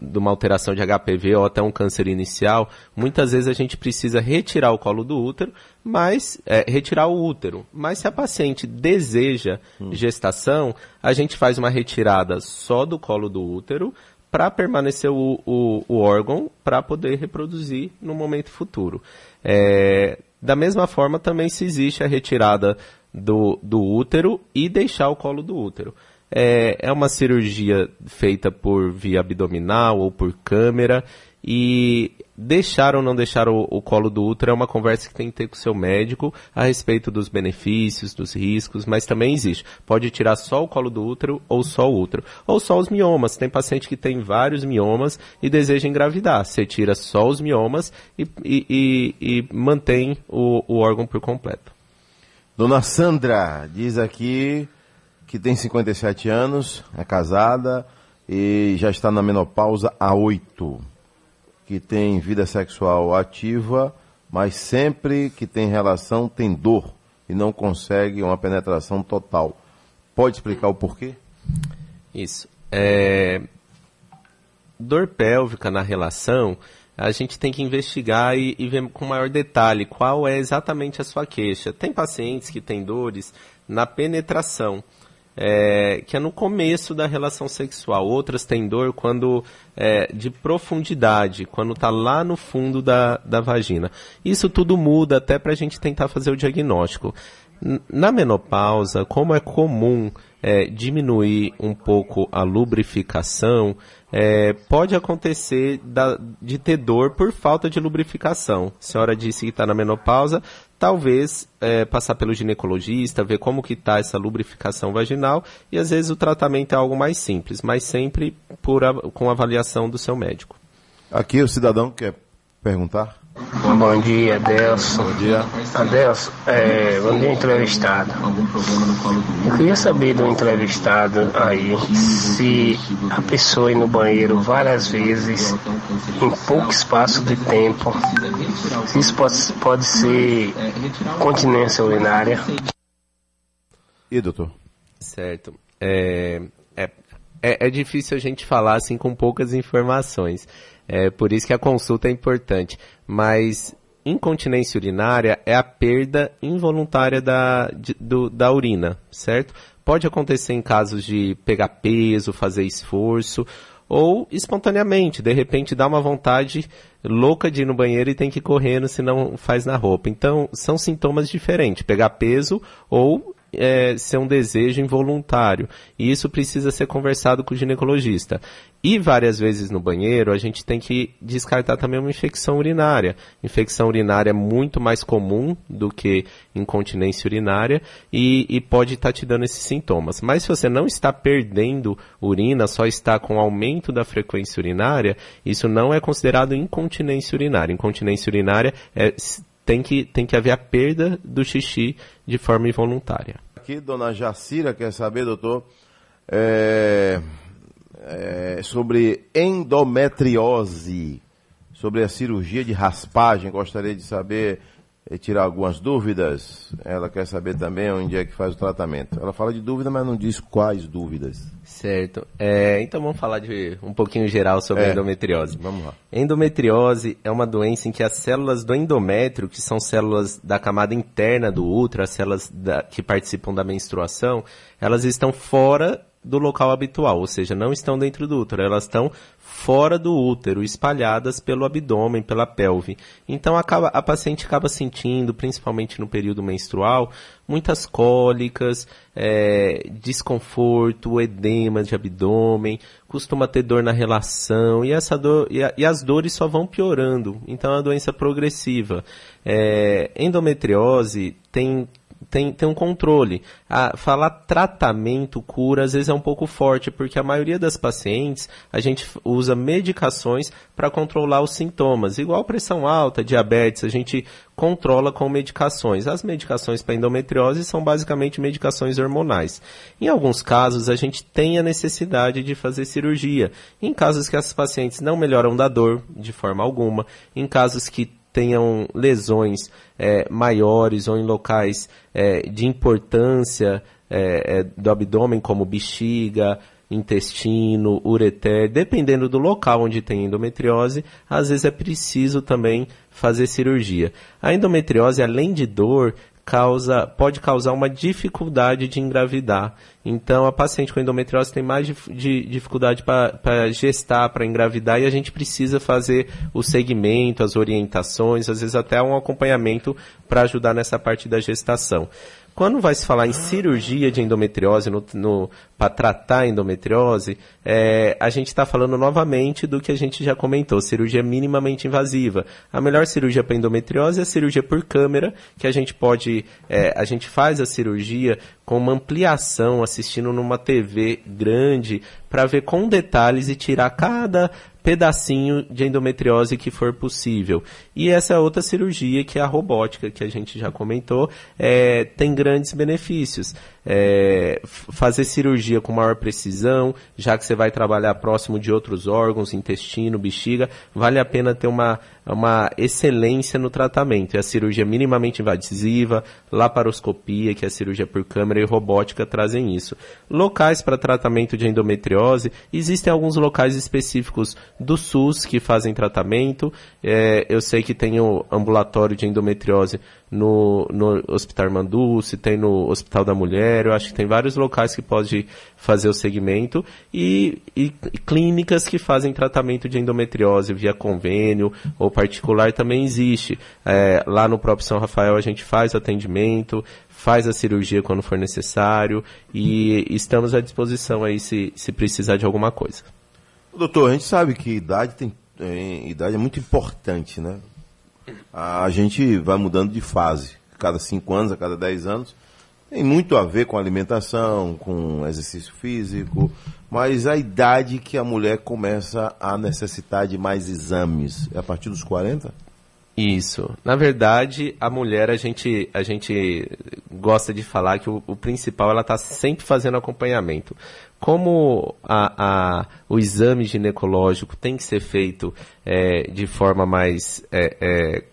Speaker 26: de uma alteração de HPV ou até um câncer inicial, muitas vezes a gente precisa retirar o colo do útero, mas é, retirar o útero. Mas se a paciente deseja gestação, a gente faz uma retirada só do colo do útero, para permanecer o, o, o órgão para poder reproduzir no momento futuro. É, da mesma forma, também se existe a retirada do, do útero e deixar o colo do útero. É, é uma cirurgia feita por via abdominal ou por câmera e deixar ou não deixar o, o colo do útero é uma conversa que tem que ter com o seu médico a respeito dos benefícios, dos riscos, mas também existe. Pode tirar só o colo do útero ou só o útero. Ou só os miomas. Tem paciente que tem vários miomas e deseja engravidar. Você tira só os miomas e, e, e, e mantém o, o órgão por completo.
Speaker 3: Dona Sandra diz aqui que tem 57 anos, é casada e já está na menopausa há oito. Que tem vida sexual ativa, mas sempre que tem relação tem dor e não consegue uma penetração total. Pode explicar o porquê?
Speaker 26: Isso. É... Dor pélvica na relação, a gente tem que investigar e, e ver com maior detalhe qual é exatamente a sua queixa. Tem pacientes que têm dores na penetração, é, que é no começo da relação sexual. Outras têm dor quando é, de profundidade, quando está lá no fundo da, da vagina. Isso tudo muda até para a gente tentar fazer o diagnóstico. Na menopausa, como é comum é, diminuir um pouco a lubrificação, é, pode acontecer da- de ter dor por falta de lubrificação. A senhora disse que está na menopausa, talvez é, passar pelo ginecologista, ver como que está essa lubrificação vaginal e às vezes o tratamento é algo mais simples, mas sempre por com avaliação do seu médico.
Speaker 3: Aqui o cidadão quer perguntar.
Speaker 28: Bom dia, Adelson. Bom dia. Adelson, é, bom dia, entrevistado. Eu queria saber do entrevistado aí se a pessoa ir no banheiro várias vezes em pouco espaço de tempo, se isso pode, pode ser continência urinária.
Speaker 3: E doutor?
Speaker 26: Certo. É, é, é, é difícil a gente falar assim com poucas informações. É por isso que a consulta é importante. Mas incontinência urinária é a perda involuntária da, de- do- da urina, certo? Pode acontecer em casos de pegar peso, fazer esforço, ou espontaneamente, de repente dá uma vontade louca de ir no banheiro e tem que ir correndo, senão faz na roupa. Então, são sintomas diferentes, pegar peso ou é, ser um desejo involuntário. E isso precisa ser conversado com o ginecologista. E várias vezes no banheiro, a gente tem que descartar também uma infecção urinária. Infecção urinária é muito mais comum do que incontinência urinária e, e pode estar te dando esses sintomas. Mas se você não está perdendo urina, só está com aumento da frequência urinária, isso não é considerado incontinência urinária. Incontinência urinária é, tem, que, tem que haver a perda do xixi de forma involuntária.
Speaker 3: Aqui, dona Jacira quer saber, doutor, é, é, sobre endometriose, sobre a cirurgia de raspagem. Gostaria de saber tirar algumas dúvidas. Ela quer saber também onde é que faz o tratamento. Ela fala de dúvida, mas não diz quais dúvidas.
Speaker 26: Certo. É, então vamos falar de um pouquinho geral sobre
Speaker 3: É.
Speaker 26: a endometriose.
Speaker 3: Vamos lá.
Speaker 26: Endometriose é uma doença em que as células do endométrio, que são células da camada interna do útero, as células da- que participam da menstruação, elas estão fora do local habitual, ou seja, não estão dentro do útero, elas estão fora do útero, espalhadas pelo abdômen, pela pelve. Então acaba- a paciente acaba sentindo, principalmente no período menstrual, muitas cólicas, é, desconforto, edema de abdômen, costuma ter dor na relação e, essa dor, e, a- e as dores só vão piorando. Então é uma doença progressiva. É, endometriose tem tem, tem um controle. A, falar tratamento, cura, às vezes é um pouco forte, porque a maioria das pacientes, a gente usa medicações para controlar os sintomas. Igual pressão alta, diabetes, a gente controla com medicações. As medicações para endometriose são basicamente medicações hormonais. Em alguns casos, a gente tem a necessidade de fazer cirurgia. Em casos que as pacientes não melhoram da dor, de forma alguma, em casos que tenham lesões eh, maiores ou em locais eh, de importância eh, eh, do abdômen, como bexiga, intestino, ureter, dependendo do local onde tem endometriose, às vezes é preciso também fazer cirurgia. A endometriose, além de dor, causa, pode causar uma dificuldade de engravidar. Então, a paciente com endometriose tem mais dif- de, dificuldade para gestar, para engravidar, e a gente precisa fazer o segmento, as orientações, às vezes até um acompanhamento para ajudar nessa parte da gestação. Quando vai se falar em cirurgia de endometriose no, no, para tratar a endometriose, é, a gente está falando novamente do que a gente já comentou, cirurgia minimamente invasiva. A melhor cirurgia para endometriose é a cirurgia por câmera, que a gente pode, é, a gente faz a cirurgia com uma ampliação, assistindo numa TV grande, para ver com detalhes e tirar cada pedacinho de endometriose que for possível. E essa é outra cirurgia que é a robótica, que a gente já comentou, é, tem grandes benefícios. É, fazer cirurgia com maior precisão, já que você vai trabalhar próximo de outros órgãos, intestino, bexiga, vale a pena ter uma, uma excelência no tratamento. E a cirurgia minimamente invasiva, laparoscopia, que é a cirurgia por câmera, e robótica trazem isso. Locais para tratamento de endometriose, existem alguns locais específicos do SUS que fazem tratamento. É, eu sei que tem o ambulatório de endometriose no, no Hospital Manduce, tem no Hospital da Mulher, eu acho que tem vários locais que pode fazer o segmento e, e- e clínicas que fazem tratamento de endometriose via convênio ou particular também existe. É, lá no próprio São Rafael a gente faz atendimento, faz a cirurgia quando for necessário e estamos à disposição aí se, se precisar de alguma coisa.
Speaker 3: Doutor, a gente sabe que idade tem, tem- idade é muito importante, né? A gente vai mudando de fase, cada 5 anos, a cada 10 anos. Tem muito a ver com alimentação, com exercício físico, mas a idade que a mulher começa a necessitar de mais exames é a partir dos 40?
Speaker 26: Isso. Na verdade, a mulher, a gente, a gente gosta de falar que o, o principal, ela está sempre fazendo acompanhamento. Como a, a- o exame ginecológico tem que ser feito é, de forma mais, é, é,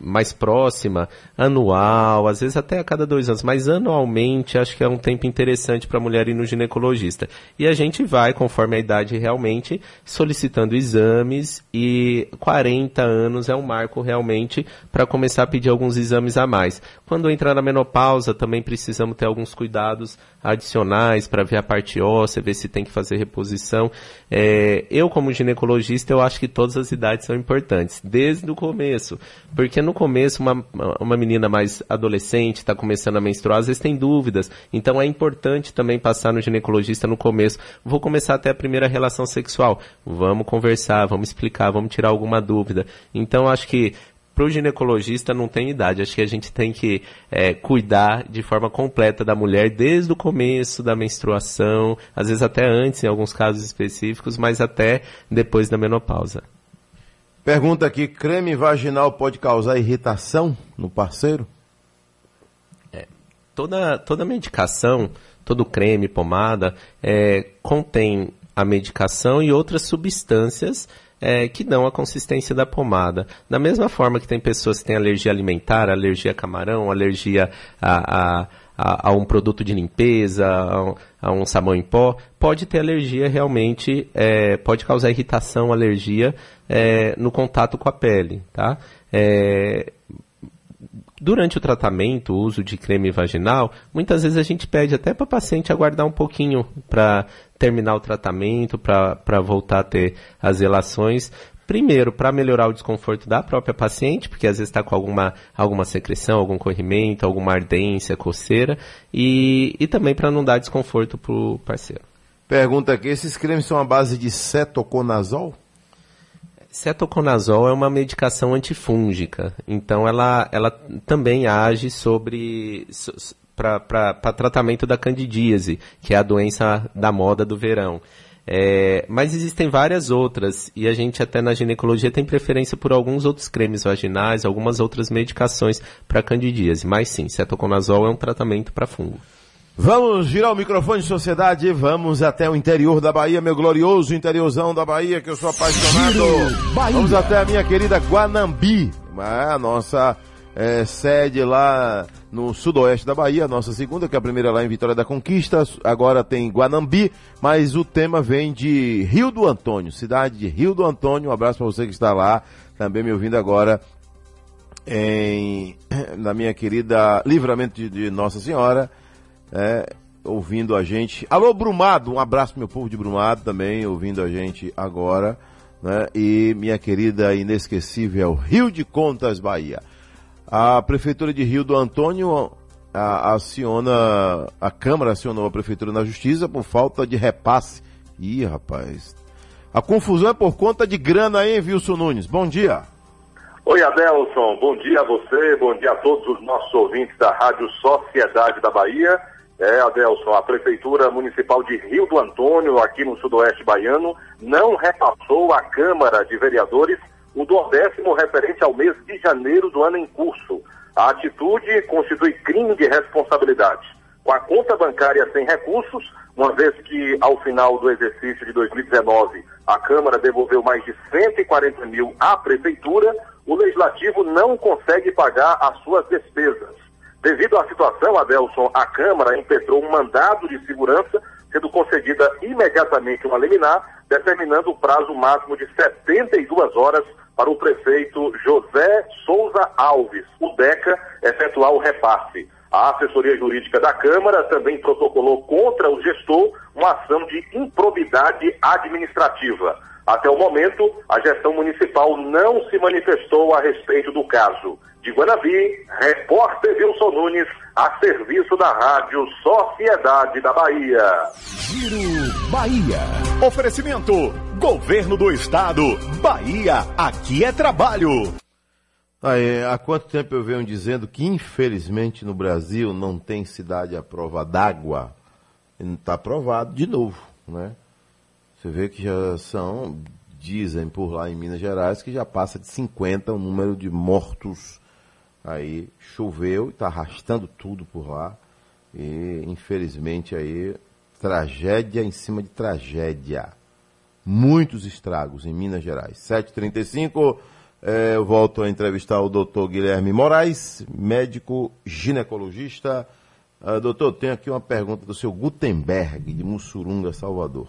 Speaker 26: mais próxima, anual, às vezes até a cada dois anos, mas anualmente acho que é um tempo interessante para a mulher ir no ginecologista. E a gente vai, conforme a idade realmente, solicitando exames e 40 anos é um marco realmente para começar a pedir alguns exames a mais. Quando entrar na menopausa, também precisamos ter alguns cuidados adicionais para ver a parte óssea, ver se tem que fazer reposição. É, eu, como ginecologista, eu acho que todas as idades são importantes, desde o começo. Porque no começo, uma, uma menina mais adolescente, está começando a menstruar, às vezes tem dúvidas. Então é importante também passar no ginecologista no começo. Vou começar até a primeira relação sexual. Vamos conversar, vamos explicar, vamos tirar alguma dúvida. Então acho que para o ginecologista não tem idade. Acho que a gente tem que é, cuidar de forma completa da mulher desde o começo da menstruação, às vezes até antes, em alguns casos específicos, mas até depois da menopausa.
Speaker 3: Pergunta aqui: creme vaginal pode causar irritação no parceiro?
Speaker 26: É, toda, toda medicação, todo creme, pomada, é, contém a medicação e outras substâncias é, que dão a consistência da pomada. Da mesma forma que tem pessoas que têm alergia alimentar, alergia a camarão, alergia a, a, a, a um produto de limpeza, a um, a um, sabão em pó, pode ter alergia realmente, é, pode causar irritação, alergia é, no contato com a pele, tá? É, durante o tratamento, o uso de creme vaginal, muitas vezes a gente pede até para o paciente aguardar um pouquinho para terminar o tratamento, para voltar a ter as relações. Primeiro, para melhorar o desconforto da própria paciente, porque às vezes está com alguma, alguma secreção, algum corrimento, alguma ardência, coceira, e, e também para não dar desconforto para o parceiro.
Speaker 3: Pergunta aqui, esses cremes são a base de cetoconazol?
Speaker 26: Cetoconazol é uma medicação antifúngica, então ela, ela também age sobre para tratamento da candidíase, que é a doença da moda do verão. É, mas existem várias outras, e a gente até na ginecologia tem preferência por alguns outros cremes vaginais, algumas outras medicações para candidíase. Mas sim, cetoconazol é um tratamento para fungo.
Speaker 3: Vamos girar o microfone de sociedade, vamos até o interior da Bahia, meu glorioso interiorzão da Bahia, que eu sou apaixonado. Vamos até a minha querida Guanambi, a nossa é, sede lá no sudoeste da Bahia, nossa segunda, que é a primeira lá em Vitória da Conquista, agora tem Guanambi, mas o tema vem de Rio do Antônio, cidade de Rio do Antônio, um abraço para você que está lá, também me ouvindo agora em, na minha querida Livramento de, de Nossa Senhora, é, ouvindo a gente. Alô, Brumado, um abraço pro meu povo de Brumado também, ouvindo a gente agora. Né? E minha querida inesquecível Rio de Contas, Bahia. A Prefeitura de Rio do Antônio a, aciona, a Câmara acionou a Prefeitura na Justiça por falta de repasse. Ih, rapaz. A confusão é por conta de grana, hein, Wilson Nunes? Bom dia.
Speaker 29: Oi, Adelson. Bom dia a você, bom dia a todos os nossos ouvintes da Rádio Sociedade da Bahia. É, Adelson, a Prefeitura Municipal de Rio do Antônio, aqui no Sudoeste Baiano, não repassou à Câmara de Vereadores o duodécimo referente ao mês de janeiro do ano em curso. A atitude constitui crime de responsabilidade. Com a conta bancária sem recursos, uma vez que ao final do exercício de 2019 a Câmara devolveu mais de 140 mil à Prefeitura, o Legislativo não consegue pagar as suas despesas. Devido à situação, Adelson, a Câmara impetrou um mandado de segurança, sendo concedida imediatamente uma liminar, determinando o prazo máximo de 72 horas para o prefeito José Souza Alves, o DECA, efetuar o repasse. A assessoria jurídica da Câmara também protocolou contra o gestor uma ação de improbidade administrativa. Até o momento, a gestão municipal não se manifestou a respeito do caso. De Guanabi, repórter Wilson Nunes, a serviço da Rádio Sociedade da Bahia.
Speaker 13: Giro Bahia. Oferecimento: Governo do Estado. Bahia, aqui é trabalho.
Speaker 3: Aí, há quanto tempo eu venho dizendo que, infelizmente, no Brasil não tem cidade à prova d'água? Está aprovado de novo, né? Você vê que já são, dizem por lá em Minas Gerais, que já passa de 50 o número de mortos. Aí choveu e está arrastando tudo por lá. E infelizmente aí, tragédia em cima de tragédia. Muitos estragos em Minas Gerais. 7h35, eh, eu volto a entrevistar o doutor Guilherme Moraes, médico ginecologista. Uh, doutor, tenho aqui uma pergunta do seu Gutenberg, de Mussurunga, Salvador.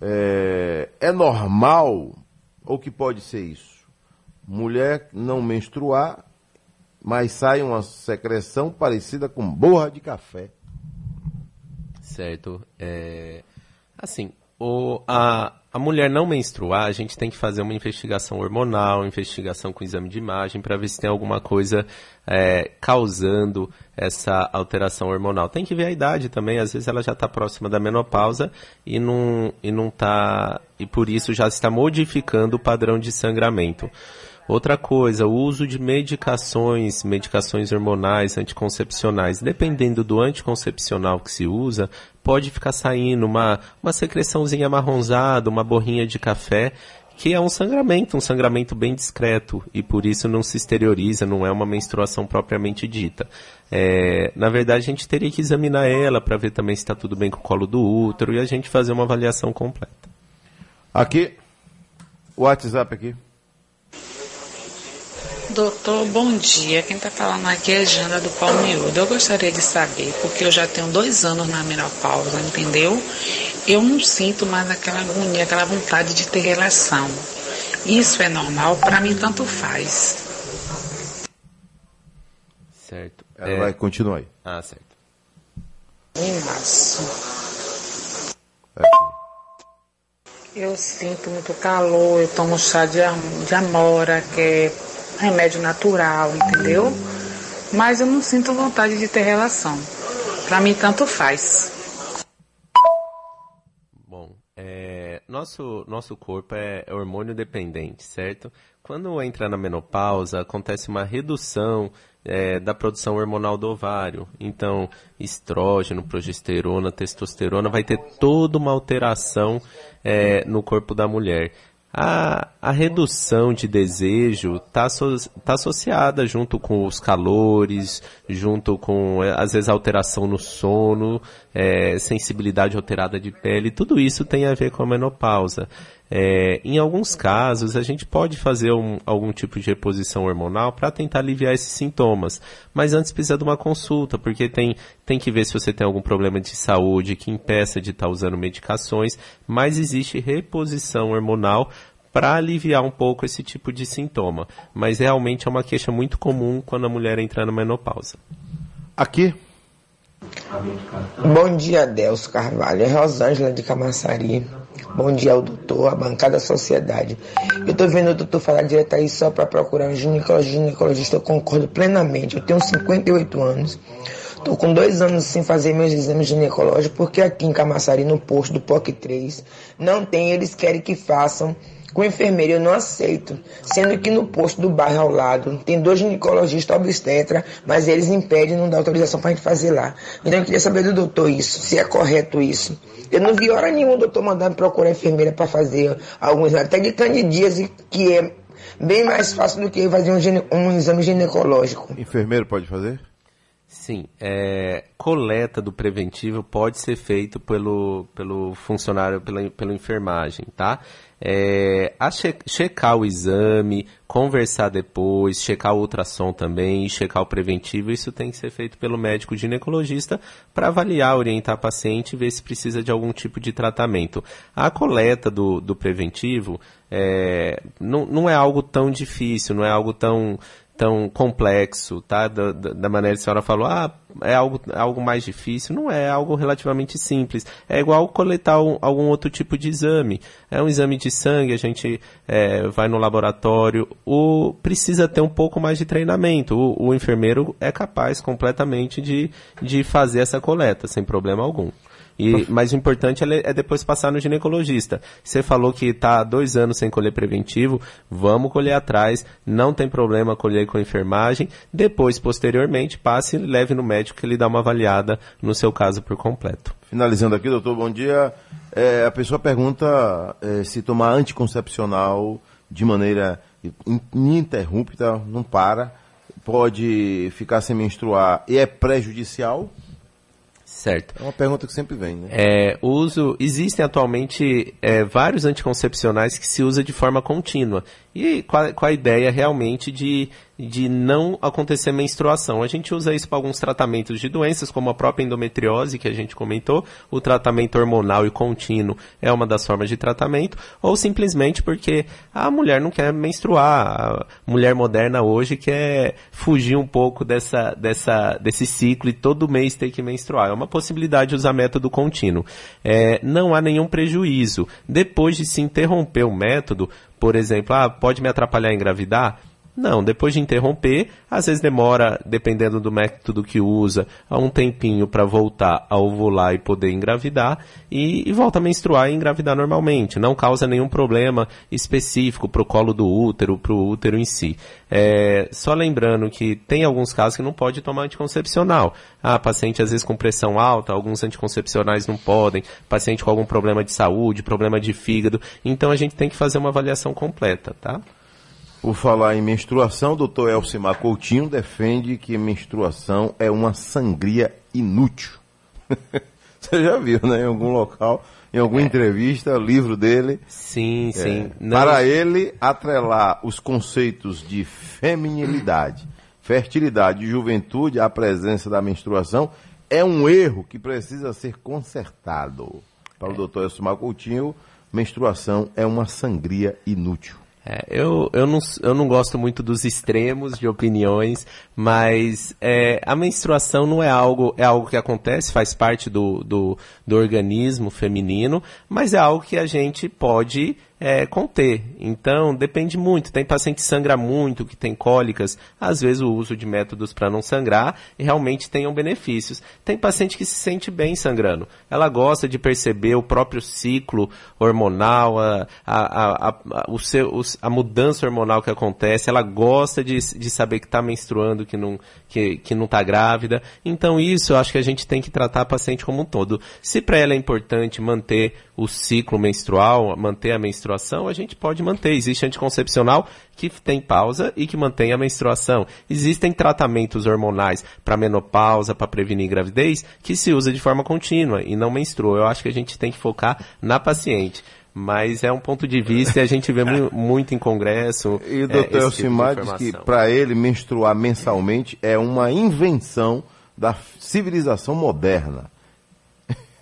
Speaker 3: É, é normal, ou que pode ser isso? Mulher não menstruar, mas sai uma secreção parecida com borra de café.
Speaker 26: Certo. É, assim, o, a, a mulher não menstruar, a gente tem que fazer uma investigação hormonal, investigação com exame de imagem, para ver se tem alguma coisa é, causando essa alteração hormonal. Tem que ver a idade também, às vezes ela já está próxima da menopausa e não, e não tá, e por isso já está modificando o padrão de sangramento. Outra coisa, o uso de medicações, medicações hormonais, anticoncepcionais. Dependendo do anticoncepcional que se usa, pode ficar saindo uma, uma secreçãozinha marronzada, uma borrinha de café, que é um sangramento, um sangramento bem discreto, e por isso não se exterioriza, não é uma menstruação propriamente dita. É, na verdade, a gente teria que examinar ela para ver também se está tudo bem com o colo do útero e a gente fazer uma avaliação completa.
Speaker 3: Aqui, o WhatsApp aqui.
Speaker 30: Doutor, bom dia. Quem está falando aqui é Jana do Palmiúdo. Eu gostaria de saber, porque eu já tenho dois anos na menopausa, entendeu? Eu não sinto mais aquela agonia, aquela vontade de ter relação. Isso é normal? Para mim, tanto faz.
Speaker 26: Certo.
Speaker 3: Ela vai continuar aí.
Speaker 26: Ah, certo.
Speaker 30: Em março. Eu sinto muito calor, eu tomo chá de, am- de amora, que é remédio natural, entendeu? Mas eu não sinto vontade de ter relação. Pra mim, tanto faz.
Speaker 26: Bom, é, nosso, nosso corpo é hormônio dependente, certo? Quando entra na menopausa, acontece uma redução é, da produção hormonal do ovário. Então, estrógeno, progesterona, testosterona, vai ter toda uma alteração é, no corpo da mulher. A, a redução de desejo está tá associada junto com os calores, junto com, é, às vezes, alteração no sono, é, sensibilidade alterada de pele, tudo isso tem a ver com a menopausa. É, em alguns casos, a gente pode fazer um- algum tipo de reposição hormonal para tentar aliviar esses sintomas, mas antes precisa de uma consulta, porque tem, tem que ver se você tem algum problema de saúde que impeça de estar usando medicações, mas existe reposição hormonal para aliviar um pouco esse tipo de sintoma. Mas realmente é uma queixa muito comum quando a mulher entra na menopausa.
Speaker 3: Aqui.
Speaker 31: Bom dia, Delcio Carvalho. É Rosângela de Camaçari. Bom dia ao doutor, à bancada da sociedade. Eu tô vendo o doutor falar direto aí só para procurar um ginecologista. ginecologista. Eu concordo plenamente. Eu tenho 58 anos. Tô com dois anos sem fazer meus exames ginecológicos, porque aqui em Camaçari, no posto do POC 3, não tem, eles querem que façam com enfermeira. Eu não aceito. Sendo que no posto do bairro ao lado tem dois ginecologistas obstetra, mas eles impedem, não dá autorização pra gente fazer lá. Então eu queria saber do doutor isso, se é correto isso. Eu não vi hora nenhuma o doutor mandar me procurar enfermeira para fazer algum exame, até de candidíase, que é bem mais fácil do que fazer um, gine- um exame ginecológico.
Speaker 3: Enfermeiro pode fazer?
Speaker 26: Sim, é, coleta do preventivo pode ser feito pelo, pelo funcionário, pela, pela enfermagem, tá? É, a che- checar o exame, conversar depois, checar o ultrassom também, checar o preventivo, isso tem que ser feito pelo médico ginecologista para avaliar, orientar a paciente e ver se precisa de algum tipo de tratamento. A coleta do, do preventivo é, não, não é algo tão difícil, não é algo tão tão complexo, tá? Da, da- maneira que a senhora falou, ah, é algo, algo mais difícil. Não é, é algo relativamente simples. É igual coletar um- algum outro tipo de exame. É um exame de sangue, a gente é, vai no laboratório. O, precisa ter um pouco mais de treinamento. O, o enfermeiro é capaz completamente de, de fazer essa coleta, sem problema algum. E, mas o importante é, é depois passar no ginecologista. Você falou que está há dois anos sem colher preventivo, vamos colher atrás, não tem problema colher com enfermagem. Depois, posteriormente, passe e leve no médico que ele dá uma avaliada no seu caso por completo.
Speaker 3: Finalizando aqui, doutor, bom dia. É, a pessoa pergunta é, se tomar anticoncepcional de maneira in- ininterrupta, não para, pode ficar sem menstruar e é prejudicial?
Speaker 26: Certo.
Speaker 3: É uma pergunta que sempre vem, né?
Speaker 26: É, uso, existem atualmente é, vários anticoncepcionais que se usa de forma contínua. E com a, com a ideia realmente de, de não acontecer menstruação. A gente usa isso para alguns tratamentos de doenças, como a própria endometriose, que a gente comentou, o tratamento hormonal e contínuo é uma das formas de tratamento, ou simplesmente porque a mulher não quer menstruar, a mulher moderna hoje quer fugir um pouco dessa, dessa, desse ciclo e todo mês ter que menstruar. É uma possibilidade de usar método contínuo. É, não há nenhum prejuízo. Depois de se interromper o método, por exemplo, ah, pode me atrapalhar engravidar? Não, depois de interromper, às vezes demora, dependendo do método que usa, um tempinho para voltar a ovular e poder engravidar e, e, volta a menstruar e engravidar normalmente. Não causa nenhum problema específico para o colo do útero, para o útero em si. É, só lembrando que tem alguns casos que não pode tomar anticoncepcional. Ah, paciente às vezes com pressão alta, alguns anticoncepcionais não podem, paciente com algum problema de saúde, problema de fígado. Então a gente tem que fazer uma avaliação completa, tá?
Speaker 3: Por falar em menstruação, o doutor Elcimar Coutinho defende que menstruação é uma sangria inútil. Você já viu, né? Em algum local, em alguma é. entrevista, livro dele.
Speaker 26: Sim, é, sim.
Speaker 3: Não... Para ele, atrelar os conceitos de feminilidade, fertilidade e juventude à presença da menstruação é um erro que precisa ser consertado. Para o doutor Elcimar Coutinho, menstruação é uma sangria inútil.
Speaker 26: É, eu, eu, não, eu não gosto muito dos extremos de opiniões, mas é, a menstruação não é algo, é algo que acontece, faz parte do, do, do organismo feminino, mas é algo que a gente pode é, conter. Então, depende muito. Tem paciente que sangra muito, que tem cólicas. Às vezes, o uso de métodos para não sangrar realmente tenham benefícios. Tem paciente que se sente bem sangrando. Ela gosta de perceber o próprio ciclo hormonal, a, a, a, a, o seu, a mudança hormonal que acontece. Ela gosta de, de saber que está menstruando, que não que, que não está grávida. Então, isso eu acho que a gente tem que tratar a paciente como um todo. Se para ela é importante manter o ciclo menstrual, manter a menstruação, a gente pode manter. Existe anticoncepcional que tem pausa e que mantém a menstruação. Existem tratamentos hormonais para menopausa, para prevenir gravidez, que se usa de forma contínua e não menstrua. Eu acho que a gente tem que focar na paciente mas é um ponto de vista e a gente vê muito em congresso.
Speaker 3: E o doutor é, Elcimar tipo diz que para ele menstruar mensalmente é uma invenção da civilização moderna.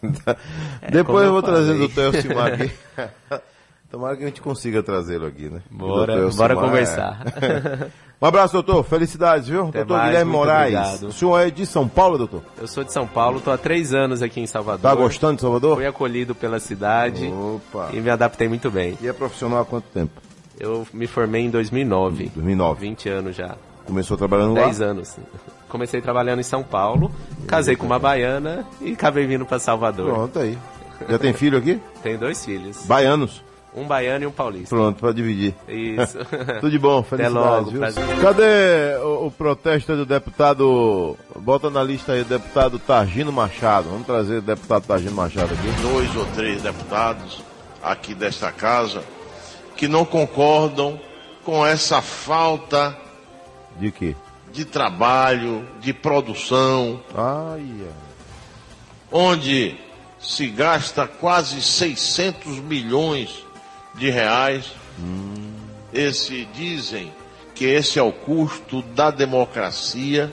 Speaker 3: É, Depois eu vou falei. trazer o doutor Elcimar aqui. Tomara que a gente consiga trazê-lo aqui, né?
Speaker 26: Bora, bora conversar.
Speaker 3: É... Um abraço, doutor. Felicidades, viu?
Speaker 26: Até
Speaker 3: doutor
Speaker 26: mais,
Speaker 3: Guilherme Moraes.
Speaker 26: Obrigado.
Speaker 3: O senhor é de São Paulo, doutor?
Speaker 26: Eu sou de São Paulo, estou há três anos aqui em Salvador.
Speaker 3: Tá gostando de Salvador?
Speaker 26: Fui acolhido pela cidade
Speaker 3: Opa.
Speaker 26: e me adaptei muito bem.
Speaker 3: E é profissional há quanto tempo?
Speaker 26: Eu me formei em 2009.
Speaker 3: 2009.
Speaker 26: 20 anos já.
Speaker 3: Começou trabalhando
Speaker 26: 10
Speaker 3: lá?
Speaker 26: 10 anos. Comecei trabalhando em São Paulo, casei com uma baiana e acabei vindo para Salvador.
Speaker 3: Pronto aí. Já tem filho aqui?
Speaker 26: Tenho dois filhos.
Speaker 3: Baianos?
Speaker 26: Um baiano e um paulista.
Speaker 3: Pronto, para dividir.
Speaker 26: Isso.
Speaker 3: Tudo de bom, felicidades. Até logo, Cadê o, o, protesto do deputado, bota na lista aí, deputado Targino Machado. Vamos trazer o deputado Targino Machado aqui.
Speaker 32: Dois ou três deputados aqui desta casa que não concordam com essa falta...
Speaker 3: De quê?
Speaker 32: De trabalho, de produção.
Speaker 3: Ai,
Speaker 32: Onde se gasta quase 600 milhões de reais.
Speaker 3: Hum.
Speaker 32: Esse dizem que esse é o custo da democracia.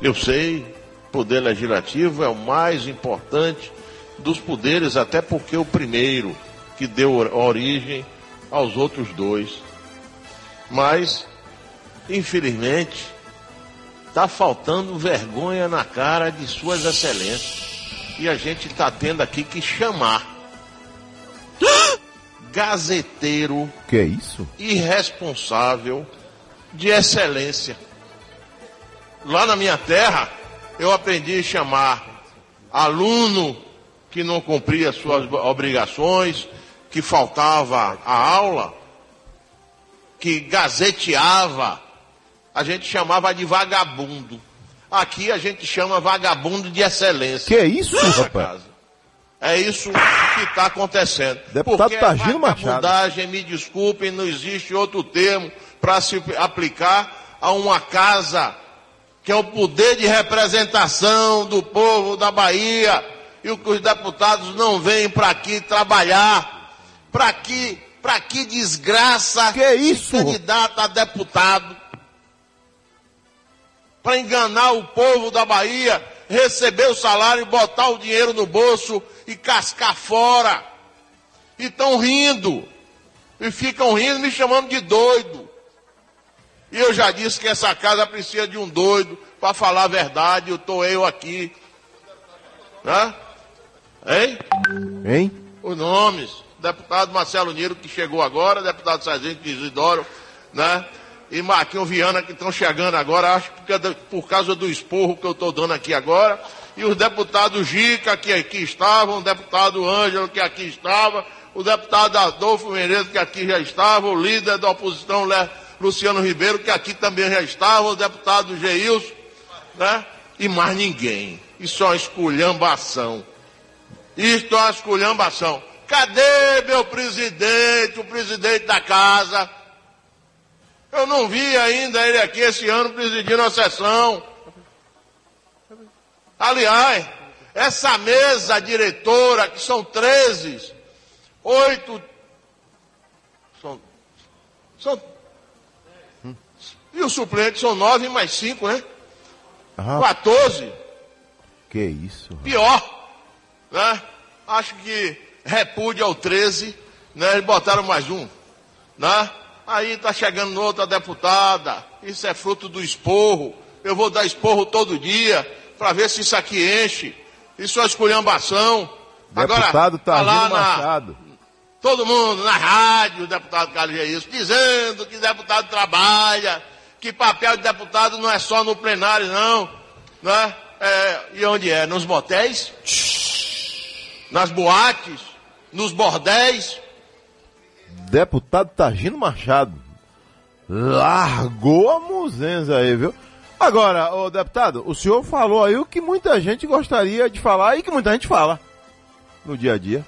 Speaker 32: Eu sei, poder legislativo é o mais importante dos poderes, até porque o primeiro que deu origem aos outros dois. Mas, infelizmente, está faltando vergonha na cara de suas excelências. E a gente está tendo aqui que chamar gazeteiro.
Speaker 3: Que é isso?
Speaker 32: Irresponsável de excelência. Lá na minha terra, eu aprendi a chamar aluno que não cumpria suas obrigações, que faltava a aula, que gazeteava, a gente chamava de vagabundo. Aqui a gente chama vagabundo de excelência.
Speaker 3: Que é isso, rapaz?
Speaker 32: É isso que está acontecendo.
Speaker 3: Deputado
Speaker 32: Porque
Speaker 3: Targino
Speaker 32: vagabundagem, me desculpem, não existe outro termo para se aplicar a uma casa que é o poder de representação do povo da Bahia e que os deputados não vêm para aqui trabalhar, para aqui pra que desgraça
Speaker 3: Que isso?
Speaker 32: se candidata a deputado? Pra enganar o povo da Bahia, receber o salário, botar o dinheiro no bolso e cascar fora. E estão rindo. E ficam rindo, me chamando de doido. E eu já disse que essa casa precisa de um doido para falar a verdade. Eu tô eu aqui. Né? Hein?
Speaker 3: Hein?
Speaker 32: Os nomes. Deputado Marcelo Niro, que chegou agora, deputado Sargento Isidoro, né? E Marquinho Viana, que estão chegando agora, acho que por causa do esporro que eu estou dando aqui agora. E os deputados Gica, que aqui estavam, o deputado Ângelo, que aqui estava, o deputado Adolfo Menezes, que aqui já estava, o líder da oposição, Luciano Ribeiro, que aqui também já estava, o deputado Geilson, né? E mais ninguém. Isso é uma esculhambação. Isto é uma esculhambação. Cadê meu presidente, o presidente da casa? Eu não vi ainda ele aqui esse ano presidindo a sessão. Aliás, essa mesa diretora, que são 13, oito. São. são e os suplentes são nove mais cinco, né?
Speaker 3: Ah,
Speaker 32: 14.
Speaker 3: que isso?
Speaker 32: Pior, né? Acho que repúdio ao 13, né? Eles botaram mais um, né? Aí tá chegando outra deputada, isso é fruto do esporro. Eu vou dar esporro todo dia para ver se isso aqui enche. Isso é esculhambação.
Speaker 3: Deputado
Speaker 32: tá lá na-
Speaker 3: Machado.
Speaker 32: todo mundo na rádio, o deputado Carlos isso, dizendo que deputado trabalha, que papel de deputado não é só no plenário, não. Né? É, e onde é? Nos motéis? Nas boates? Nos bordéis?
Speaker 3: Deputado Targino Machado. Largou a muzenza aí, viu? Agora, ô deputado, o senhor falou aí o que muita gente gostaria de falar e que muita gente fala no dia a dia.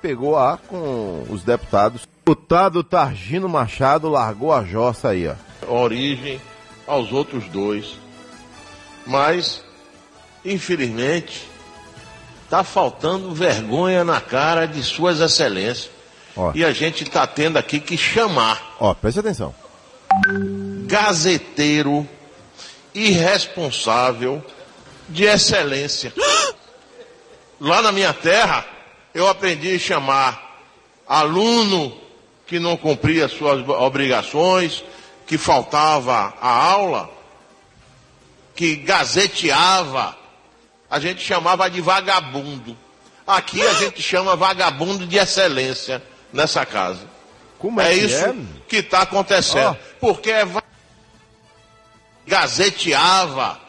Speaker 3: Pegou a com os deputados. Deputado Targino Machado largou a jossa aí, ó.
Speaker 32: Origem aos outros dois. Mas, infelizmente, está faltando vergonha na cara de suas excelências.
Speaker 3: Ó.
Speaker 32: E a gente está tendo aqui que chamar
Speaker 3: Ó, preste atenção.
Speaker 32: gazeteiro irresponsável de excelência. Lá na minha terra, eu aprendi a chamar aluno que não cumpria suas obrigações, que faltava a aula, que gazeteava, a gente chamava de vagabundo. Aqui a gente chama vagabundo de excelência nessa casa.
Speaker 3: Como é,
Speaker 32: É
Speaker 3: que
Speaker 32: isso
Speaker 3: é?
Speaker 32: que está acontecendo.
Speaker 3: Ó.
Speaker 32: Porque é gazeteava,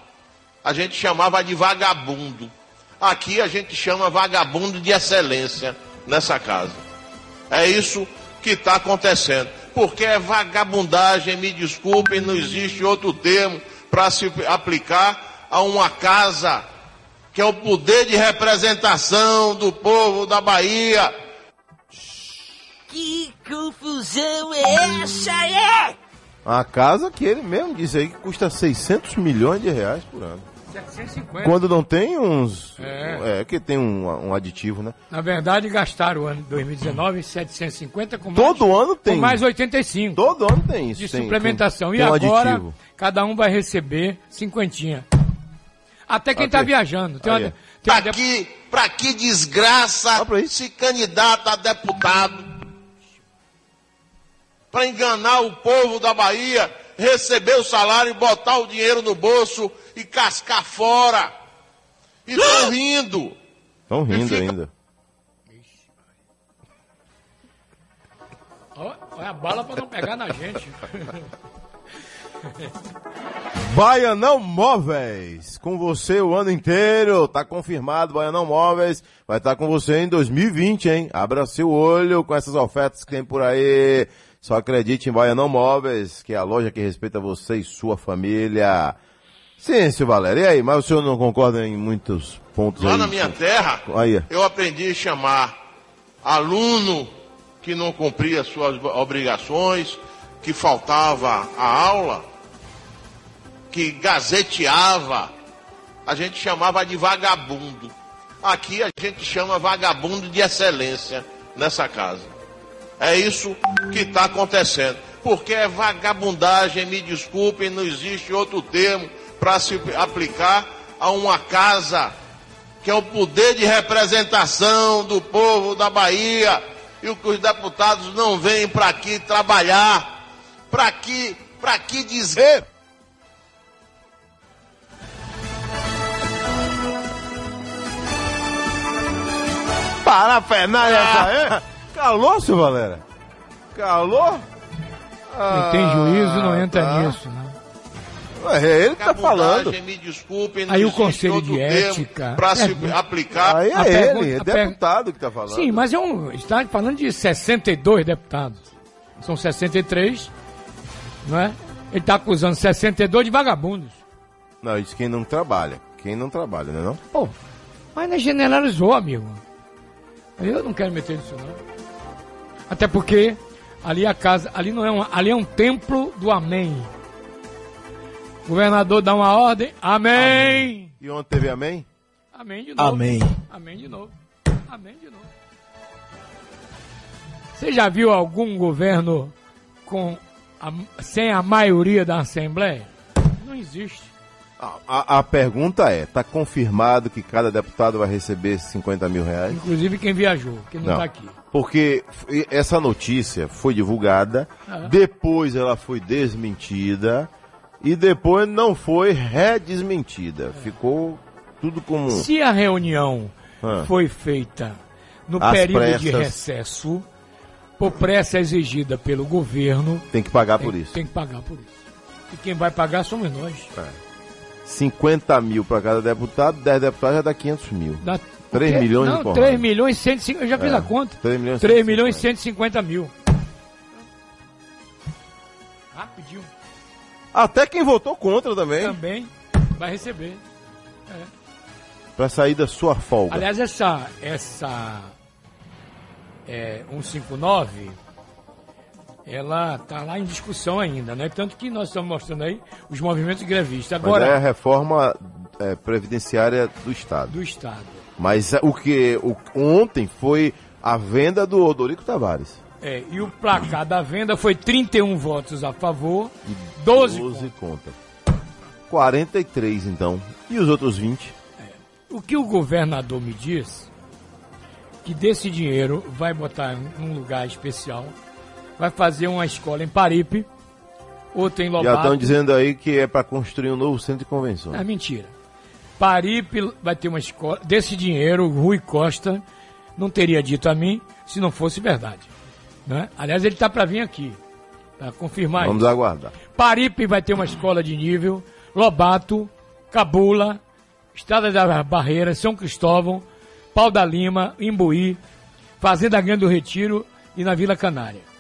Speaker 32: a gente chamava de vagabundo. Aqui a gente chama vagabundo de excelência nessa casa. É isso que está acontecendo. Porque é vagabundagem, me desculpem, não existe outro termo para se aplicar a uma casa que é o poder de representação do povo da Bahia.
Speaker 33: Que confusão é essa, é?
Speaker 3: A casa que ele mesmo disse aí que custa 600 milhões de reais por ano.
Speaker 34: 750.
Speaker 3: Quando não tem uns.
Speaker 34: É.
Speaker 3: É, que tem um, um aditivo, né?
Speaker 34: Na verdade, gastaram o ano de 2019 750 com mais,
Speaker 3: Todo ano tem.
Speaker 34: com mais 85
Speaker 3: Todo ano tem isso.
Speaker 34: de
Speaker 3: tem-
Speaker 34: suplementação.
Speaker 3: tem-
Speaker 34: e
Speaker 3: tem um
Speaker 34: agora,
Speaker 3: aditivo.
Speaker 34: cada um vai receber cinquentinha. Até quem está viajando. Tem uma, tem uma
Speaker 32: Pra que, pra que desgraça se candidata a deputado? Para enganar o povo da Bahia, receber o salário, botar o dinheiro no bolso e cascar fora. E estão rindo.
Speaker 3: Estão rindo
Speaker 32: fica-
Speaker 3: ainda.
Speaker 34: Olha a bala para não pegar na gente.
Speaker 3: Baianão Móveis, com você o ano inteiro, tá confirmado, Baianão Móveis vai estar com você em 2020, hein? Abra seu olho com essas ofertas que tem por aí. Só acredite em Baianão Móveis, que é a loja que respeita você e sua família. Sim, seu Valério, e aí? Mas o senhor não concorda em muitos pontos
Speaker 32: Lá
Speaker 3: aí?
Speaker 32: na minha terra,
Speaker 3: Aí.
Speaker 32: eu aprendi a chamar aluno que não cumpria suas obrigações, que faltava a aula, que gazeteava, a gente chamava de vagabundo. Aqui a gente chama vagabundo de excelência nessa casa. É isso que está acontecendo. Porque é vagabundagem, me desculpem, não existe outro termo para se aplicar a uma casa que é o poder de representação do povo da Bahia e o que os deputados não vêm para aqui trabalhar. Para que, para que dizer?
Speaker 3: Parafernália essa aí? Calou, seu Valera? Calou?
Speaker 34: Quem tem juízo não entra
Speaker 3: tá.
Speaker 34: nisso, né?
Speaker 3: É ele que tá falando.
Speaker 32: Me desculpem,
Speaker 34: Aí o Conselho de Ética.
Speaker 32: Para se
Speaker 34: É,
Speaker 32: aplicar.
Speaker 3: Aí é
Speaker 34: A
Speaker 3: ele,
Speaker 34: pergunta-
Speaker 3: é
Speaker 34: per-
Speaker 3: deputado que tá falando.
Speaker 34: Sim, mas é um. Está falando de 62 deputados. São 63, não é? Ele está acusando 62 de vagabundos.
Speaker 3: Não, isso quem não trabalha. Quem não trabalha, né não?
Speaker 34: Pô, mas não generalizou, amigo. Eu não quero meter nisso, não. Até porque ali a casa, ali não é um, ali é um templo do amém. O governador dá uma ordem, amém.
Speaker 3: E ontem teve amém?
Speaker 34: Amém de novo.
Speaker 3: Amém.
Speaker 34: Amém de novo. Amém de novo. Você já viu algum governo com a- sem a maioria da Assembleia? Não existe.
Speaker 3: A, a- a pergunta é, tá confirmado que cada deputado vai receber 50 mil reais?
Speaker 34: Inclusive quem viajou, que não está aqui.
Speaker 3: Porque essa notícia foi divulgada,
Speaker 34: Ah.
Speaker 3: depois ela foi desmentida e depois não foi redesmentida. Ficou tudo como.
Speaker 34: Se a reunião
Speaker 3: Ah.
Speaker 34: foi feita no
Speaker 3: Às
Speaker 34: período de
Speaker 3: pressas.
Speaker 34: recesso, por pressa exigida pelo governo,
Speaker 3: Tem que pagar
Speaker 34: tem,
Speaker 3: por isso.
Speaker 34: tem que pagar por isso. E quem vai pagar somos nós.
Speaker 3: É. 50 mil para cada deputado, 10 deputados já dá 500 mil.
Speaker 34: Dá
Speaker 3: 3
Speaker 34: Porque-
Speaker 3: milhões
Speaker 34: Não,
Speaker 3: de porrada.
Speaker 34: 3 milhões e 150, eu já fiz
Speaker 3: É,
Speaker 34: a conta.
Speaker 3: 3 milhões e
Speaker 34: 3 milhões e 150 mil. Rapidinho.
Speaker 3: Até quem votou contra também.
Speaker 34: Também vai receber. É.
Speaker 3: Pra sair da sua folga.
Speaker 34: Aliás, essa, essa é, 159, ela tá lá em discussão ainda, né? Tanto que nós estamos mostrando aí os movimentos grevistas.
Speaker 3: Mas
Speaker 34: Agora,
Speaker 3: é a reforma é, previdenciária do Estado.
Speaker 34: do Estado.
Speaker 3: Mas é, o que o, ontem foi a venda do Odorico Tavares.
Speaker 34: É, e o placar da venda foi 31 votos a favor, 12
Speaker 3: 12 contra. 43 então. E os outros 20?
Speaker 34: O que o governador me diz, que desse dinheiro vai botar em um lugar especial, vai fazer uma escola em Paripe, outra em
Speaker 3: Já
Speaker 34: Lobato.
Speaker 3: estão dizendo aí que é para construir um novo centro de convenções.
Speaker 34: É mentira. Paripe vai ter uma escola. Desse dinheiro, Rui Costa não teria dito a mim se não fosse verdade. Né? Aliás, ele está para vir aqui, para confirmar
Speaker 3: Vamos
Speaker 34: isso.
Speaker 3: aguardar.
Speaker 34: Paripe vai ter uma escola de nível, Lobato, Cabula, Estrada da Barreira, São Cristóvão, Pau da Lima, Imbuí, Fazenda Grande do Retiro e na Vila Canária.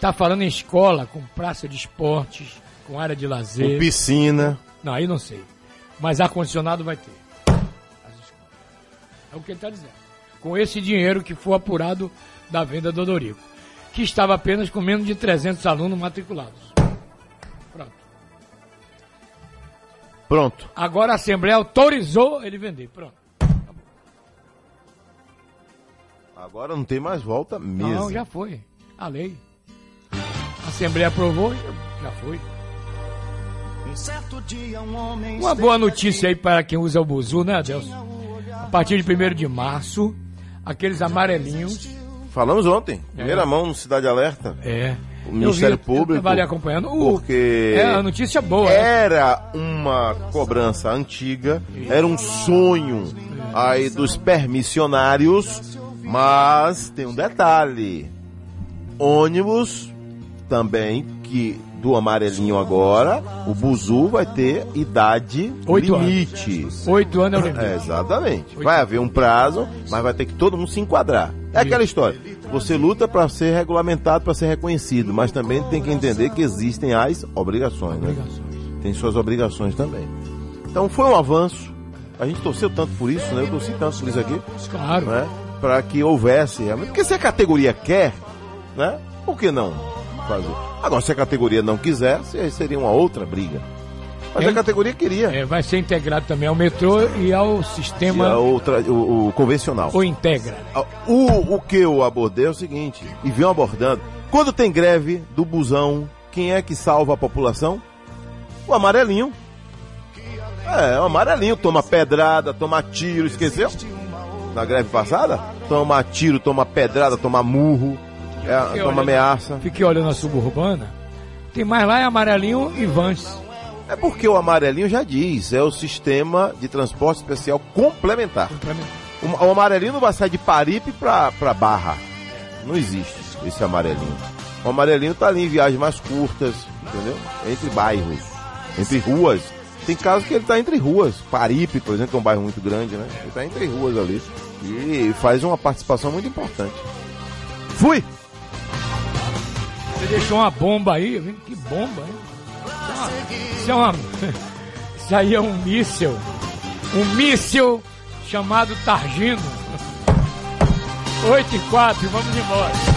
Speaker 34: Está falando em escola com praça de esportes, com área de lazer.
Speaker 3: Com piscina.
Speaker 34: Não, aí não sei. Mas ar-condicionado vai ter. É o que ele está dizendo. Com esse dinheiro que for apurado da venda do Odorico. Que estava apenas com menos de 300 alunos matriculados. Pronto.
Speaker 3: Pronto.
Speaker 34: Agora a Assembleia autorizou ele vender. Pronto.
Speaker 3: Agora não tem mais volta mesmo.
Speaker 34: Não, já foi. A lei. A Assembleia aprovou e já foi. Uma boa notícia aí para quem usa o Buzu, né, Adelson? A partir de 1 de março, aqueles amarelinhos.
Speaker 3: Falamos ontem. Primeira mão no Cidade Alerta.
Speaker 34: É.
Speaker 3: O Ministério
Speaker 34: Eu vi,
Speaker 3: Público.
Speaker 34: Ali acompanhando. O-
Speaker 3: Porque.
Speaker 34: É a notícia boa. né?
Speaker 3: Era uma cobrança antiga, era um sonho aí dos permissionários, mas tem um detalhe. Ônibus também, que do amarelinho agora, o Buzu vai ter idade
Speaker 34: Oito
Speaker 3: limite.
Speaker 34: Oito anos é o limite.
Speaker 3: É, exatamente. Vai haver um prazo, mas vai ter que todo mundo se enquadrar. É aquela história. Você luta para ser regulamentado, para ser reconhecido, mas também tem que entender que existem as obrigações, né? Tem suas obrigações também. Então foi um avanço. A gente torceu tanto por isso, né? Eu torci tanto por isso aqui.
Speaker 34: Claro.
Speaker 3: Né? Para que houvesse. Porque se a categoria quer, né? Por que não fazer? Agora, se a categoria não quiser, se- seria uma outra briga. Mas a categoria queria.
Speaker 34: É, vai ser integrado também ao metrô e ao sistema.
Speaker 3: E outra- o, o convencional.
Speaker 34: O integra.
Speaker 3: O, o que eu abordei é o seguinte, e venho abordando. Quando tem greve do busão, quem é que salva a população? O amarelinho. É, o amarelinho toma pedrada, toma tiro, esqueceu? Na greve passada? Toma tiro, toma pedrada, toma murro, é, toma
Speaker 34: olhando-
Speaker 3: ameaça.
Speaker 34: Fiquei olhando a suburbana. Tem mais lá é amarelinho e vans.
Speaker 3: É porque o amarelinho já diz, é o sistema de transporte especial complementar. O, o amarelinho não vai sair de Paripe pra, pra Barra. Não existe esse amarelinho. O amarelinho tá ali em viagens mais curtas, entendeu? Entre bairros, entre ruas. Tem casos que ele tá entre ruas. Paripe, por exemplo, é um bairro muito grande, né? Ele tá entre ruas ali. E faz uma participação muito importante. Fui!
Speaker 34: Você deixou uma bomba aí, que bomba, hein? Isso é uma. Isso aí é um míssil. Um míssil chamado Targino. 8 e 4, vamos embora.